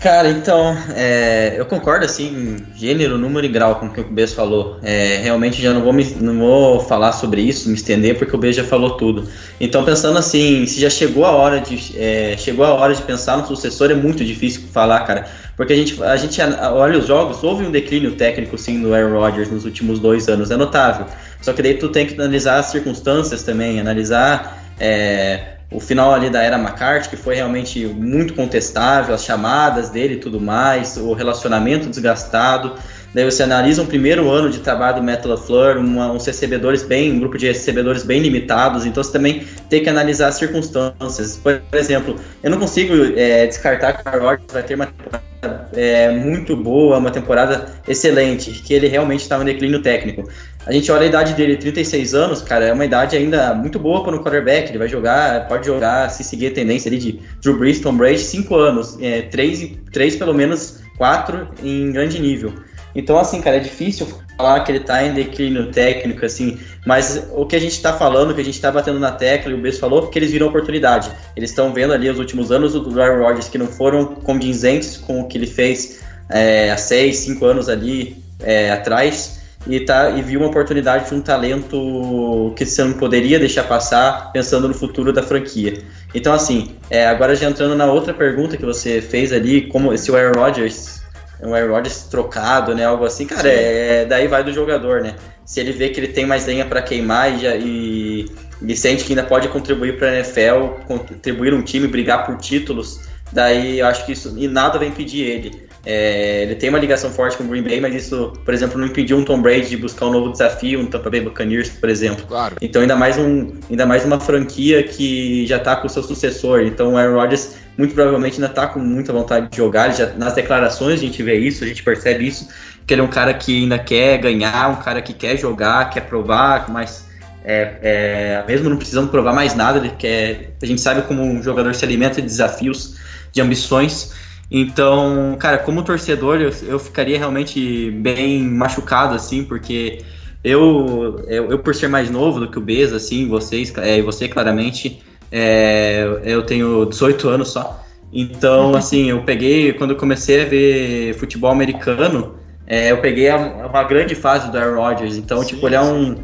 Cara, então, é, eu concordo, assim, gênero, número e grau com o que o Bess falou. É, realmente já não vou, me, não vou falar sobre isso, me estender, porque o Bess já falou tudo. Então, pensando assim, se já chegou a hora de, é, chegou a hora de pensar no sucessor, é muito difícil falar, cara. Porque a gente, a gente olha os jogos, houve um declínio técnico, sim, do Aaron Rodgers nos últimos dois anos, é notável. Só que daí tu tem que analisar as circunstâncias também, analisar... É, o final ali da era McCarthy, que foi realmente muito contestável, as chamadas dele e tudo mais, o relacionamento desgastado. Daí você analisa um primeiro ano de trabalho do Matt LaFleur, uma, uns recebedores bem, um grupo de recebedores bem limitados, então você também tem que analisar as circunstâncias. Por exemplo, eu não consigo é, descartar que o Rodgers vai ter uma temporada é, muito boa, uma temporada excelente, que ele realmente estava no declínio técnico. A gente olha a idade dele, 36 anos, cara, é uma idade ainda muito boa para um quarterback. Ele vai jogar, pode jogar, se seguir a tendência ali de Drew Brees, Tom Brady, 5 anos, é, 3, 3 pelo menos 4 em grande nível. Então, assim, cara, é difícil falar que ele tá em declínio técnico, assim, mas o que a gente tá falando, que a gente tá batendo na tecla, e o Bess falou, porque eles viram oportunidade. Eles estão vendo ali os últimos anos do Aaron Rodgers que não foram condizentes com o que ele fez é, há 6, 5 anos ali é, atrás, e, tá, e viu uma oportunidade de um talento que você não poderia deixar passar pensando no futuro da franquia. Então, assim, é, agora já entrando na outra pergunta que você fez ali, como se o Aaron Rodgers um Aaron Rodgers trocado, né? Algo assim, cara, é, daí vai do jogador, né? Se ele vê que ele tem mais lenha para queimar e, e, e, sente que ainda pode contribuir para a NFL, contribuir um time, brigar por títulos, daí eu acho que isso e nada vai impedir ele. É, ele tem uma ligação forte com o Green Bay, mas isso, por exemplo, não impediu um Tom Brady de buscar um novo desafio, um Tampa Bay Buccaneers, por exemplo. Claro. Então ainda mais um, ainda mais uma franquia que já está com o seu sucessor. Então o Aaron Rodgers muito provavelmente ainda está com muita vontade de jogar. Já, nas declarações a gente vê isso, a gente percebe isso, que ele é um cara que ainda quer ganhar, um cara que quer jogar, quer provar, mas é, é, mesmo não precisando provar mais nada, ele quer, a gente sabe como um jogador se alimenta de desafios, de ambições. Então, cara, como torcedor, eu, eu ficaria realmente bem machucado, assim, porque eu, eu, eu, por ser mais novo do que o Beza, assim, vocês, é, e você claramente, é, eu tenho 18 anos só. Então, assim, eu peguei, quando eu comecei a ver futebol americano, é, eu peguei a, uma grande fase do Aaron Rodgers. Então, sim, tipo, ele é um.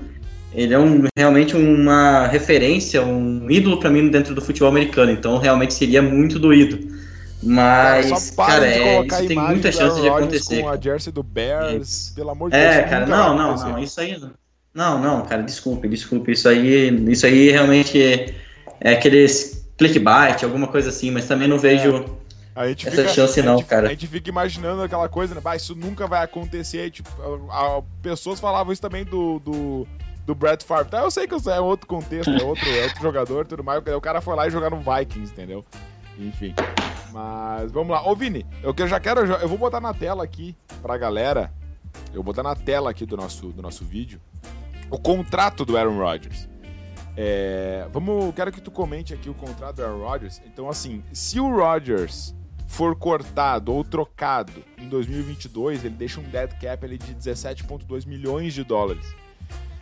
Ele é um, realmente uma referência, um ídolo para mim dentro do futebol americano. Então, realmente seria muito doído. Mas, cara, cara é, isso tem muita chance de acontecer. Com a jersey do Bears, isso. pelo amor de é, Deus. É, cara, não, não, não, isso aí. Não, não, cara, desculpe, desculpe. Isso aí, isso aí realmente é, é aqueles clickbait, alguma coisa assim, mas também não vejo é. essa fica, chance, não, gente, cara. A gente fica imaginando aquela coisa, né? Bah, isso nunca vai acontecer. Tipo, a, a, pessoas falavam isso também do, do, do Brett Favre. Tá, eu sei que é outro contexto, é outro, é outro jogador tudo mais. O cara foi lá e jogar no Vikings, entendeu? Enfim. Mas vamos lá. Ô, Vini, eu já quero. Eu vou botar na tela aqui pra galera. Eu vou botar na tela aqui do nosso, do nosso vídeo o contrato do Aaron Rodgers. É, vamos, quero que tu comente aqui o contrato do Aaron Rodgers. Então, assim, se o Rodgers for cortado ou trocado em 2022, ele deixa um dead cap ali de 17,2 milhões de dólares.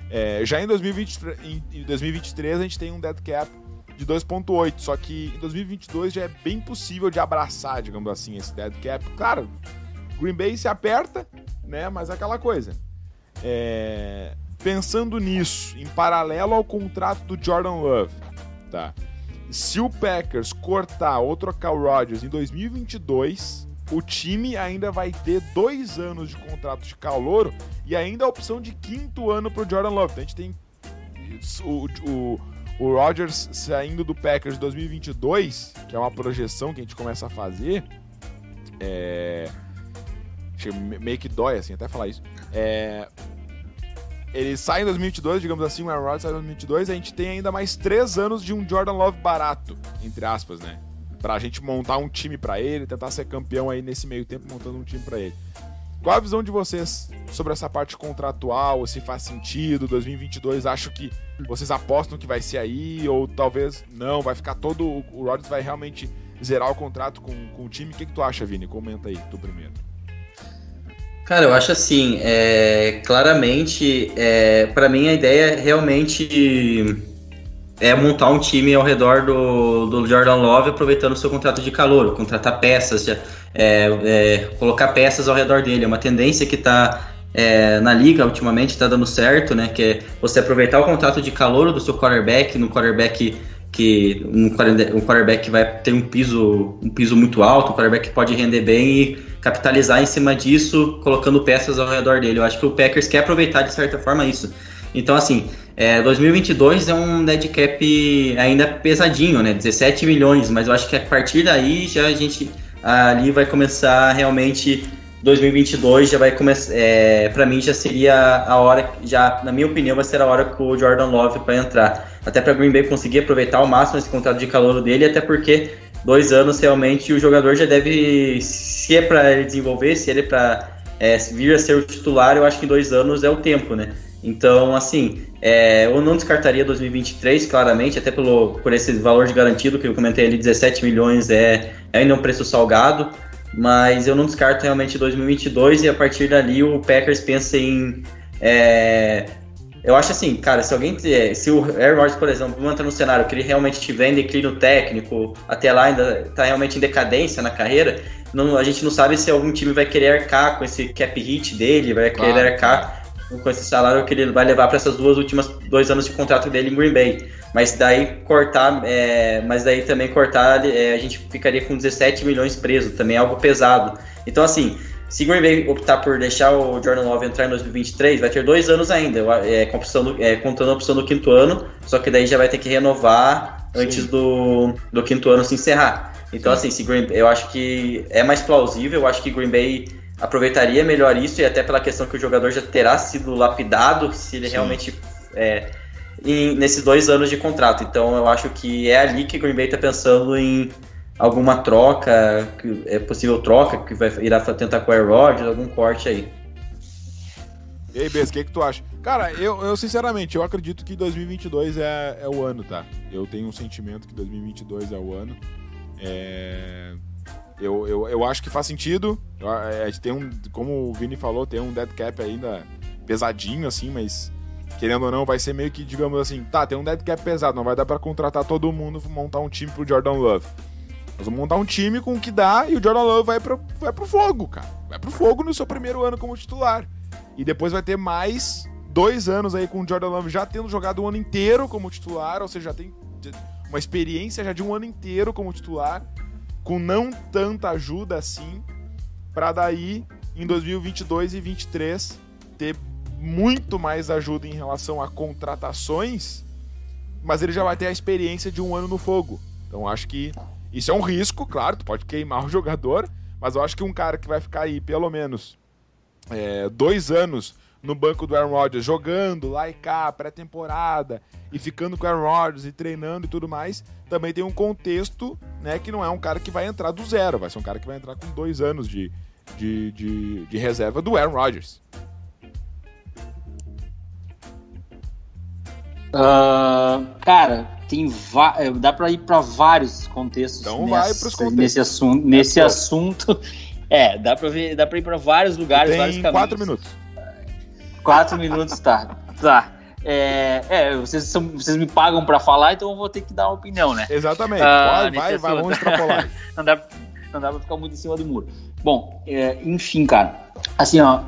É, já em, 2020, em 2023 a gente tem um dead cap de 2.8, só que em 2022 já é bem possível de abraçar, digamos assim, esse dead cap. Claro, Green Bay se aperta, né? Mas é aquela coisa. É... Pensando nisso, em paralelo ao contrato do Jordan Love, tá? Se o Packers cortar ou trocar o Rodgers em 2022, o time ainda vai ter dois anos de contrato de calouro e ainda a opção de quinto ano pro Jordan Love. Então a gente tem o, o o Rodgers saindo do Packers 2022, que é uma projeção que a gente começa a fazer, é... meio que dói assim até falar isso. É... Ele sai em 2022, digamos assim, o Aaron Rodgers sai em 2022, a gente tem ainda mais três anos de um Jordan Love barato, entre aspas, né? Pra gente montar um time para ele, tentar ser campeão aí nesse meio tempo montando um time para ele. Qual a visão de vocês sobre essa parte contratual? Se faz sentido? 2022, acho que vocês apostam que vai ser aí? Ou talvez não, vai ficar todo. O Rodgers vai realmente zerar o contrato com, com o time? O que, que tu acha, Vini? Comenta aí, tu primeiro. Cara, eu acho assim, é, claramente, é, para mim a ideia é realmente é montar um time ao redor do, do Jordan Love, aproveitando o seu contrato de calor, contratar peças, é, é, colocar peças ao redor dele. É uma tendência que está é, na liga ultimamente, está dando certo, né? Que é você aproveitar o contrato de calor do seu quarterback, no quarterback que um, um quarterback que vai ter um piso, um piso muito alto, um quarterback que pode render bem e capitalizar em cima disso, colocando peças ao redor dele. Eu acho que o Packers quer aproveitar de certa forma isso. Então, assim, é, 2022 é um dead cap ainda pesadinho, né? 17 milhões, mas eu acho que a partir daí já a gente ali vai começar realmente 2022 já vai começar. É, para mim já seria a hora, já na minha opinião vai ser a hora que o Jordan Love para entrar, até para Green Bay conseguir aproveitar ao máximo esse contrato de calor dele, até porque dois anos realmente o jogador já deve, se é para ele desenvolver, se ele é para é, vir a ser o titular, eu acho que dois anos é o tempo, né? Então, assim, é, eu não descartaria 2023, claramente, até pelo, por esse valor de garantido que eu comentei ali, 17 milhões é, é ainda um preço salgado, mas eu não descarto realmente 2022 e a partir dali o Packers pensa em. É, eu acho assim, cara, se alguém. Se o Aaron Rodgers, por exemplo, entra no cenário que ele realmente estiver em declínio técnico, até lá ainda está realmente em decadência na carreira, não, a gente não sabe se algum time vai querer arcar com esse cap hit dele, vai querer claro. arcar com esse salário que ele vai levar para essas duas últimas dois anos de contrato dele em Green Bay. Mas daí cortar, é, mas daí também cortar, é, a gente ficaria com 17 milhões preso, também é algo pesado. Então assim, se Green Bay optar por deixar o Jordan Love entrar em 2023, vai ter dois anos ainda, é, do, é, contando a opção do quinto ano, só que daí já vai ter que renovar Sim. antes do, do quinto ano se encerrar. Então Sim. assim, se Green, eu acho que é mais plausível, eu acho que Green Bay aproveitaria melhor isso e até pela questão que o jogador já terá sido lapidado se ele Sim. realmente é, em, nesses dois anos de contrato. Então eu acho que é ali que o Green Bay está pensando em alguma troca, que é possível troca, que vai irá tentar com o Aaron Rodgers, algum corte aí. E aí, Bess, o que, que tu acha? Cara, eu, eu sinceramente, eu acredito que 2022 é, é o ano, tá? Eu tenho um sentimento que 2022 é o ano. É... Eu, eu, eu acho que faz sentido. É, tem um, como o Vini falou, tem um dead cap ainda pesadinho, assim, mas querendo ou não, vai ser meio que, digamos assim, tá, tem um dead cap pesado, não vai dar para contratar todo mundo, montar um time pro Jordan Love. Nós vamos montar um time com o que dá e o Jordan Love vai pro, vai pro fogo, cara. Vai pro fogo no seu primeiro ano como titular. E depois vai ter mais dois anos aí com o Jordan Love já tendo jogado um ano inteiro como titular, ou seja, já tem uma experiência já de um ano inteiro como titular, com não tanta ajuda assim, para daí em 2022 e 2023 ter muito mais ajuda em relação a contratações, mas ele já vai ter a experiência de um ano no fogo. Então acho que isso é um risco, claro, tu pode queimar o jogador, mas eu acho que um cara que vai ficar aí pelo menos é, dois anos no banco do Aaron Rodgers, jogando lá e cá, pré-temporada, e ficando com o Aaron Rodgers e treinando e tudo mais, também tem um contexto, né, que não é um cara que vai entrar do zero, vai ser um cara que vai entrar com dois anos de, de, de, de reserva do Aaron Rodgers. Uh, cara, tem eh, dá para ir para vários contextos. Então os contextos. Nesse assunto, nesse é assunto, é, dá para ver, dá para ir para vários lugares, tem vários caminhos. quatro minutos. Quatro minutos, tá. Tá. É, é vocês, são, vocês me pagam para falar, então eu vou ter que dar uma opinião, né? Exatamente. Uh, vai, vai, vai, vamos extrapolar. não, dá, não dá pra ficar muito em cima do muro. Bom, é, enfim, cara. Assim, ó,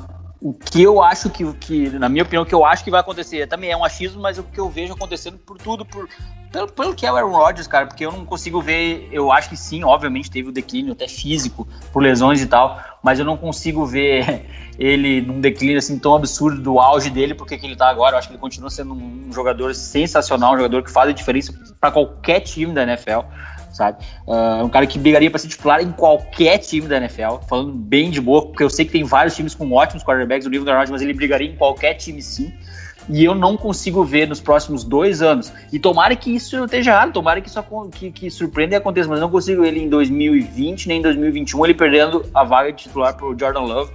o que eu acho que, que, na minha opinião, o que eu acho que vai acontecer. Também é um achismo, mas o que eu vejo acontecendo por tudo, por, pelo, pelo que é o Aaron Rodgers, cara, porque eu não consigo ver, eu acho que sim, obviamente teve o declínio até físico, por lesões e tal, mas eu não consigo ver ele num declínio assim tão absurdo do auge dele, porque que ele tá agora, eu acho que ele continua sendo um jogador sensacional, um jogador que faz a diferença para qualquer time da NFL sabe? Uh, um cara que brigaria para ser titular em qualquer time da NFL, falando bem de boa, porque eu sei que tem vários times com ótimos quarterbacks no nível da Rodgers, mas ele brigaria em qualquer time sim. E eu não consigo ver nos próximos dois anos. E tomara que isso esteja errado, tomara que isso que, que surpreenda e aconteça, mas não consigo ele em 2020 nem em 2021 ele perdendo a vaga de titular para o Jordan Love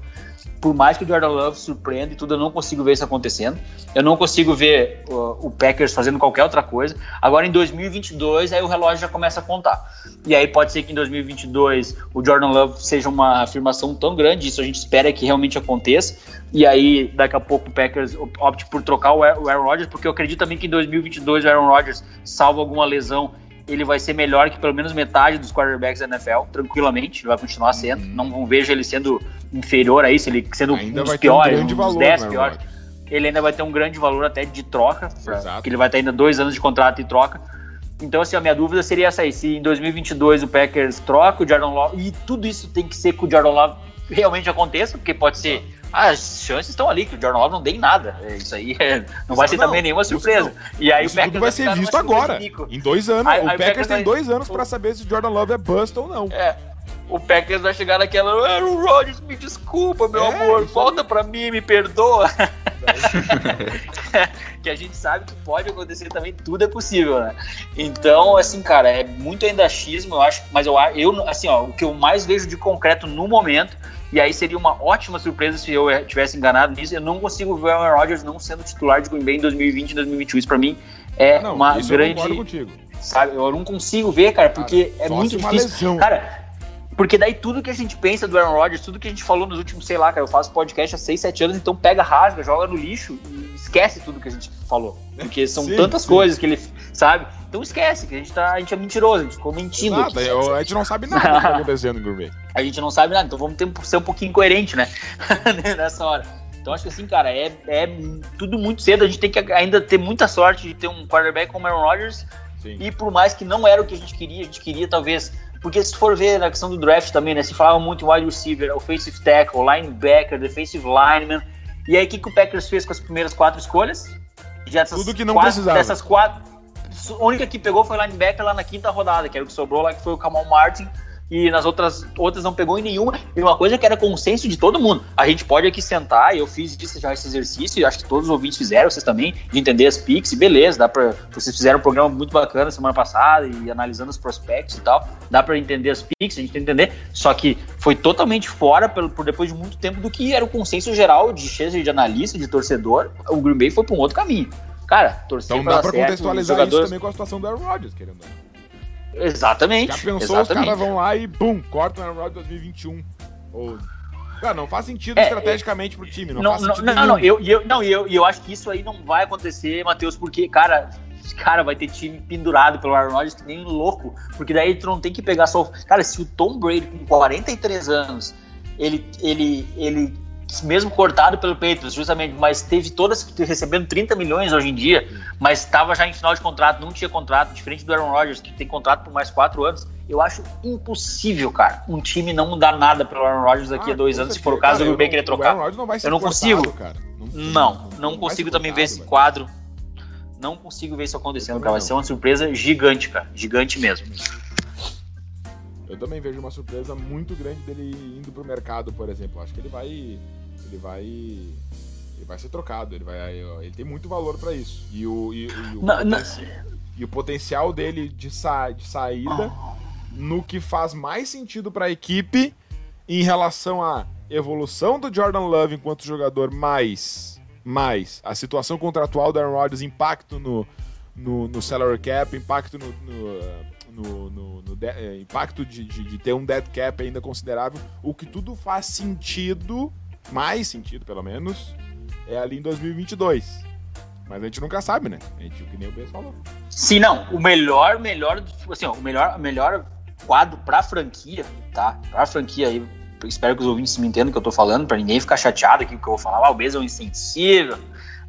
por mais que o Jordan Love surpreenda e tudo, eu não consigo ver isso acontecendo. Eu não consigo ver uh, o Packers fazendo qualquer outra coisa. Agora em 2022, aí o relógio já começa a contar. E aí pode ser que em 2022 o Jordan Love seja uma afirmação tão grande, isso a gente espera que realmente aconteça. E aí daqui a pouco o Packers opte por trocar o Aaron Rodgers, porque eu acredito também que em 2022 o Aaron Rodgers, salvo alguma lesão, ele vai ser melhor que pelo menos metade dos quarterbacks da NFL, tranquilamente, ele vai continuar sendo. Uhum. Não, vejo ele sendo inferior a isso, ele sendo ainda um dos piores, um, um dos valor, 10 né, piores. Ele ainda vai ter um grande valor até de troca, porque ele vai ter ainda dois anos de contrato e troca. Então, assim, a minha dúvida seria essa aí: se em 2022 o Packers troca o Jordan Love, e tudo isso tem que ser que o Jordan Love realmente aconteça, porque pode ser as chances estão ali, que o Jordan Love não dê em nada. É, isso aí é, não vai ser não, também nenhuma surpresa. E aí o Packers vai ser visto agora. Em dois anos. Aí, o aí Packers, tem vai... dois anos para saber se o Jordan Love é bust ou não. É. O Packers vai chegar naquela. Aaron Rodgers, me desculpa, meu é, amor. Volta para mim, me perdoa. que a gente sabe que pode acontecer também, tudo é possível, né? Então, assim, cara, é muito ainda achismo, eu acho, mas eu, eu assim, ó, o que eu mais vejo de concreto no momento e aí seria uma ótima surpresa se eu tivesse enganado nisso. Eu não consigo ver o Aaron Rodgers não sendo titular de Green Bay em 2020 e 2021. Isso pra mim é não, uma grande. Eu contigo. Sabe, eu não consigo ver, cara, porque cara, é muito difícil. Lesão. Cara, porque daí tudo que a gente pensa do Aaron Rodgers, tudo que a gente falou nos últimos, sei lá, cara, eu faço podcast há 6, 7 anos, então pega, rasga, joga no lixo e esquece tudo que a gente falou. Porque são sim, tantas sim. coisas que ele sabe. Então esquece, que a gente, tá, a gente é mentiroso, a gente ficou mentindo. Nada, aqui, eu, a gente não sabe nada do que tá acontecendo no Gourmet. A gente não sabe nada, então vamos ter, ser um pouquinho coerente, né? Nessa hora. Então acho que assim, cara, é, é tudo muito cedo. A gente tem que ainda ter muita sorte de ter um quarterback como Aaron Rodgers. Sim. E por mais que não era o que a gente queria, a gente queria talvez porque se for ver na questão do draft também, né? Se falava muito em wide receiver, offensive tackle, linebacker, defensive lineman. E aí, o que, que o Packers fez com as primeiras quatro escolhas? Já Tudo que não quatro, precisava. Dessas quatro, a única que pegou foi linebacker lá na quinta rodada, que era o que sobrou lá, que foi o Kamal Martin, e nas outras outras não pegou em nenhuma. E uma coisa que era consenso de todo mundo. A gente pode aqui sentar, e eu fiz isso, já esse exercício, e acho que todos os ouvintes fizeram, vocês também, de entender as picks, beleza, dá pra. Vocês fizeram um programa muito bacana semana passada e analisando os prospects e tal. Dá pra entender as picks, a gente tem que entender. Só que foi totalmente fora, pelo, por depois de muito tempo, do que era o consenso geral de chefe de analista, de torcedor. O Green Bay foi pra um outro caminho. Cara, torcer Então dá pra contextualizar isso também com a situação do Aaron Rodgers, querendo. Exatamente. Já pensou, exatamente. os caras vão lá e, bum, cortam o Aaron Rodgers 2021. Ou... Cara, não faz sentido É, estrategicamente pro time, não, Não, faz não, sentido não, nenhum. não, eu, e eu, não, e eu, eu acho que isso aí não vai acontecer, Matheus, porque, cara, cara, vai ter time pendurado pelo Aaron Rodgers que nem louco, porque daí tu não tem que pegar só. Cara, se o Tom Brady com 43 anos, ele, ele, ele mesmo cortado pelo Patriots, justamente, mas teve todas recebendo 30 milhões hoje em dia, mas estava já em final de contrato, não tinha contrato, diferente do Aaron Rodgers, que tem contrato por mais quatro anos. Eu acho impossível, cara, um time não dar nada pelo Aaron Rodgers daqui Ah, a dois anos, se for o caso Cara, do Green Bay querer não- trocar. Não vai ser Eu não cortado, consigo. Cara. Não, não vai consigo ser também ver cortado, esse velho. quadro. Não consigo ver isso acontecendo, cara. Vai também ser uma surpresa gigante, cara. Gigante mesmo. Eu também vejo uma surpresa muito grande dele indo pro mercado, por exemplo. Acho que ele vai. Ele vai. Ele vai ser trocado. Ele, vai, ele tem muito valor pra isso. E o, e, e o, Não, não- e o potencial dele de, sa, de saída no que faz mais sentido pra equipe em relação à evolução do Jordan Love enquanto jogador, mais, mais a situação contratual do Aaron Rodgers, impacto no, no, no salary cap, impacto no, no, no- no- no de- eh, impacto de, de- de ter um dead cap ainda considerável, o que tudo faz sentido, mais sentido pelo menos, é ali em 2022. Mas a gente nunca sabe, né? A gente, o que nem o Bess falou. Sim, não. O melhor, melhor, assim, ó, o melhor, melhor quadro pra franquia, tá? Pra franquia aí. Espero que os ouvintes me entendam o que eu tô falando, pra ninguém ficar chateado aqui, porque eu vou falar, ah, o Bez é um insensível,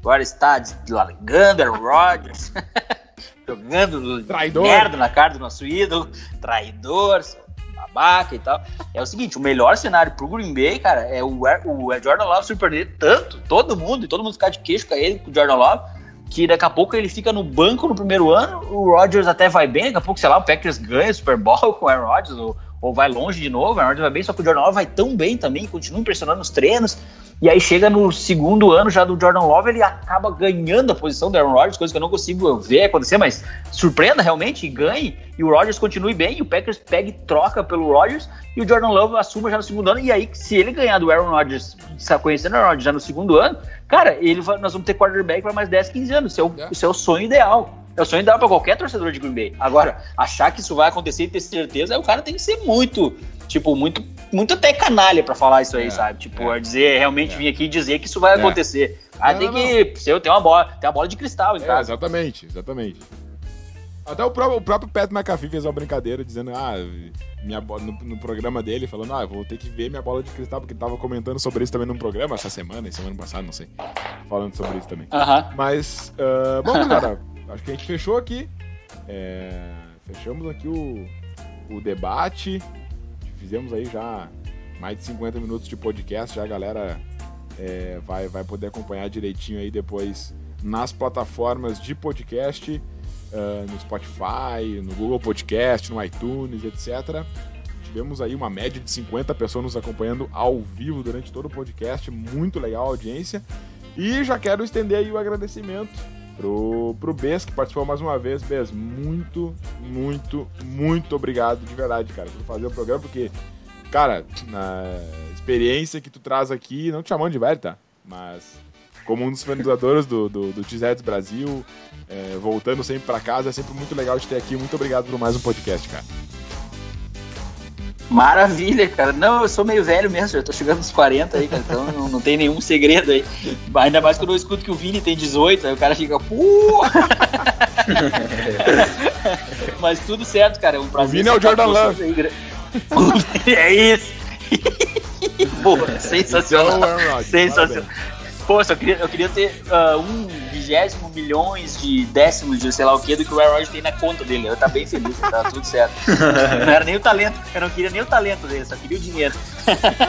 agora está deslargando Aaron Rodgers, jogando Traidor. merda na cara do nosso ídolo, traidor, babaca e tal. É o seguinte, o melhor cenário pro Green Bay, cara, é o, o Jordan Love surpreender tanto, todo mundo, e todo mundo ficar de queixo com ele, com o Jordan Love, que daqui a pouco ele fica no banco no primeiro ano, o Rodgers até vai bem, daqui a pouco, sei lá, o Packers ganha o Super Bowl com o Aaron Rodgers, ou, ou vai longe de novo, o Aaron Rodgers vai bem, só que o Jordan Love vai tão bem também, continua impressionando nos treinos, e aí chega no segundo ano já do Jordan Love, ele acaba ganhando a posição do Aaron Rodgers, coisa que eu não consigo ver acontecer, mas surpreenda realmente e ganhe, e o Rodgers continue bem, e o Packers pega e troca pelo Rodgers, e o Jordan Love assuma já no segundo ano, e aí se ele ganhar do Aaron Rodgers, conhecendo o Aaron Rodgers já no segundo ano, cara, ele vai- nós vamos ter quarterback para mais 10, 15 anos, isso é o, É. isso é o sonho ideal. É o sonho ideal para qualquer torcedor de Green Bay. Agora, achar que isso vai acontecer e ter certeza, o cara tem que ser muito, tipo, muito, muito até canalha para falar isso aí, É, sabe? Tipo, é. dizer, realmente É. vir aqui e dizer que isso vai É. acontecer. Aí Não, tem não, que, se eu tenho uma bola, tem uma bola de cristal em É, exatamente, exatamente. Até o próprio, o próprio Pat McAfee fez uma brincadeira dizendo, ah, minha no, no programa dele, falando, ah, vou ter que ver minha bola de cristal, porque ele tava comentando sobre isso também num programa essa semana, e semana passada, não sei. Falando sobre isso também. Aham. Mas, ah, bom, galera, acho que a gente fechou aqui. É, fechamos aqui o, o debate. Fizemos aí já mais de 50 minutos de podcast. Já a galera é, vai, vai poder acompanhar direitinho aí depois nas plataformas de podcast, ah, no Spotify, no Google Podcast, no iTunes, etc. Tivemos aí uma média de 50 pessoas nos acompanhando ao vivo durante todo o podcast. Muito legal a audiência. E já quero estender aí o agradecimento pro, pro Bes, que participou mais uma vez. Bes, muito, muito, muito obrigado de verdade, cara, por fazer o programa, porque, cara, na experiência que tu traz aqui, não te chamando de velho, tá? Mas como um dos fundadores do, do, do TZEDS Brasil, é, voltando sempre pra casa, é sempre muito legal de ter aqui. Muito obrigado por mais um podcast, cara. Maravilha, cara. Não, eu sou meio velho mesmo, já tô chegando nos 40 aí, cara, então não, não tem nenhum segredo aí. Ainda mais quando eu escuto que o Vini tem 18, aí o cara fica! Mas tudo certo, cara, é um prazer. Vini é o com Jordan vocês aí, é isso! Pô, sensacional. Sensacional. Pô, eu queria, eu queria ter ah, um vigésimo milhões de décimos de sei lá o que do que o Aaron Rodgers tem na conta dele. Eu tá bem feliz, tá tudo certo. Não era nem o talento, eu não queria nem o talento dele, só queria o dinheiro.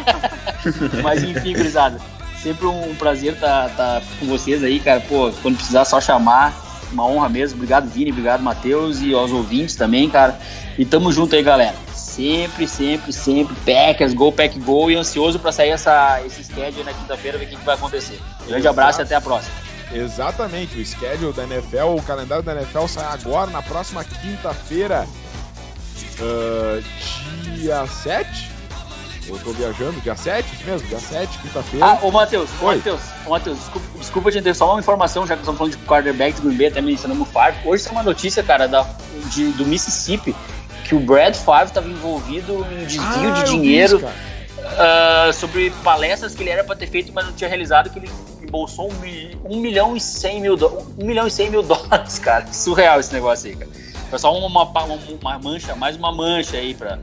Mas enfim, gurizada, sempre um prazer estar tá, com vocês aí, cara. Pô, quando precisar, só chamar. Uma honra mesmo. Obrigado, Vini, obrigado, Matheus, e aos ouvintes também, cara. E tamo junto aí, galera. Sempre, sempre, sempre. Packers, Go, Pack, Go. E ansioso para sair essa, esse schedule na quinta-feira, ver o que, que vai acontecer. Grande abraço e até a próxima. Exatamente, o schedule da NFL, o calendário da NFL sai agora, na próxima quinta-feira, uh, dia 7? Eu tô viajando, dia 7 mesmo, dia 7, quinta-feira. Ah, ô Matheus, ô Matheus, ô Matheus, desculpa, desculpa te ter só uma informação, já que estamos falando de quarterback do Green Bay, até mencionamos o Favre. Hoje tem uma notícia, cara, da, de, do Mississippi, que o Brad Favre estava envolvido em desvio ah, de dinheiro uh, sobre palestras que ele era para ter feito, mas não tinha realizado, que ele embolsou um, um milhão e cem mil, um milhão e cem mil dólares, cara. Surreal esse negócio aí, cara. Foi só uma, uma, uma mancha, mais uma mancha aí pra,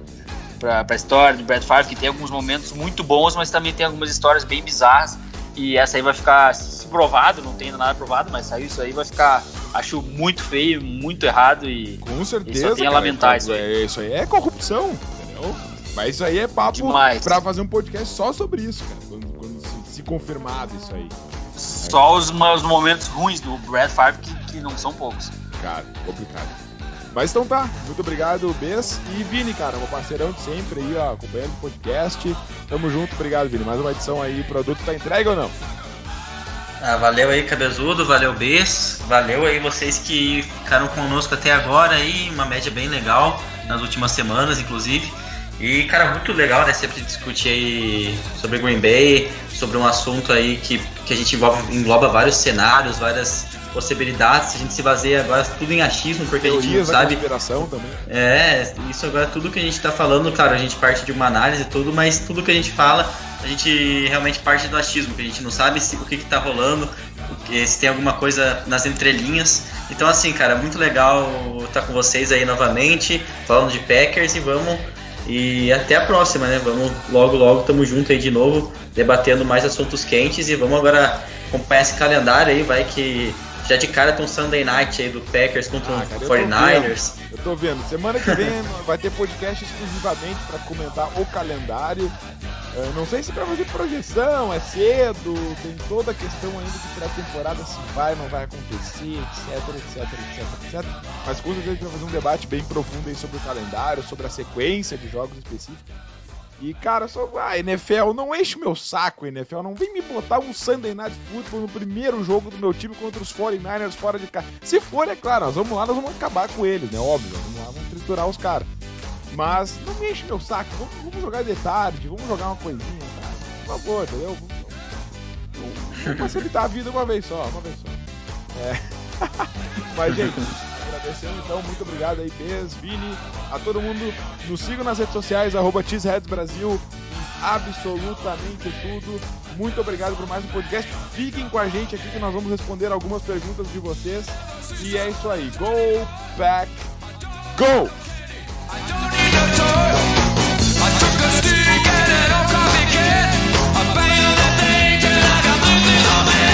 pra, pra história do Brad Favre, que tem alguns momentos muito bons, mas também tem algumas histórias bem bizarras. E essa aí vai ficar se provado, não tem nada provado, mas saiu isso aí, vai ficar, acho muito feio, muito errado e. Com certeza. Só tem a lamentar isso aí. Isso aí é corrupção, entendeu? Mas isso aí é papo Demais. pra fazer um podcast só sobre isso, cara. Quando, quando se, se confirmado isso aí. Só os, os momentos ruins do Brad Favre, que, que não são poucos. Cara, complicado. Mas então tá, muito obrigado, Bess. E Vini, cara, meu parceirão de sempre aí, ó, acompanhando o podcast. Tamo junto, obrigado, Vini. Mais uma edição aí, produto tá entregue ou não? Ah, valeu aí, Cabezudo, valeu, Bess. Valeu aí vocês que ficaram conosco até agora aí, uma média bem legal nas últimas semanas, inclusive. E, cara, muito legal, né? Sempre discutir aí sobre Green Bay, sobre um assunto aí que, que a gente envolve, engloba vários cenários, várias possibilidades. A gente se baseia agora tudo em achismo, porque Teorias a gente não sabe. Também. É, isso agora, tudo que a gente tá falando, claro, a gente parte de uma análise e tudo, mas tudo que a gente fala, a gente realmente parte do achismo, que a gente não sabe se, o que, que tá rolando, se tem alguma coisa nas entrelinhas. Então, assim, cara, muito legal estar tá com vocês aí novamente, falando de Packers e vamos e até a próxima, né? Vamos logo, logo, tamo junto aí de novo, debatendo mais assuntos quentes e vamos agora acompanhar esse calendário aí, vai que já de cara tem um Sunday Night aí do Packers contra ah, o 49ers. Eu tô vendo. Semana que vem vai ter podcast exclusivamente para comentar o calendário. Eu não sei se para fazer projeção, é cedo, tem toda a questão ainda de pré-temporada, se vai, não vai acontecer, etc, etc, etc, etc. Mas com certeza a gente vai fazer um debate bem profundo aí sobre o calendário, sobre a sequência de jogos específicos. E, cara, só. Ah, NFL, não enche meu saco, NFL. Não vem me botar um Sunday Night Football no primeiro jogo do meu time contra os 49ers fora de casa. Se for, é claro, nós vamos lá, nós vamos acabar com eles, né? Óbvio, vamos lá, vamos triturar os caras. Mas não me enche meu saco. Vamos, vamos, jogar de tarde, vamos jogar uma coisinha, cara. Por favor, entendeu? Vamos, vamos facilitar a vida uma vez só, uma vez só. É. Mas, gente Agradecendo então, muito obrigado aí, Bez, Vini, a todo mundo. Nos sigam nas redes sociais, arroba Brasil, absolutamente tudo. Muito obrigado por mais um podcast. Fiquem com a gente aqui que nós vamos responder algumas perguntas de vocês. E é isso aí. Go back, go! I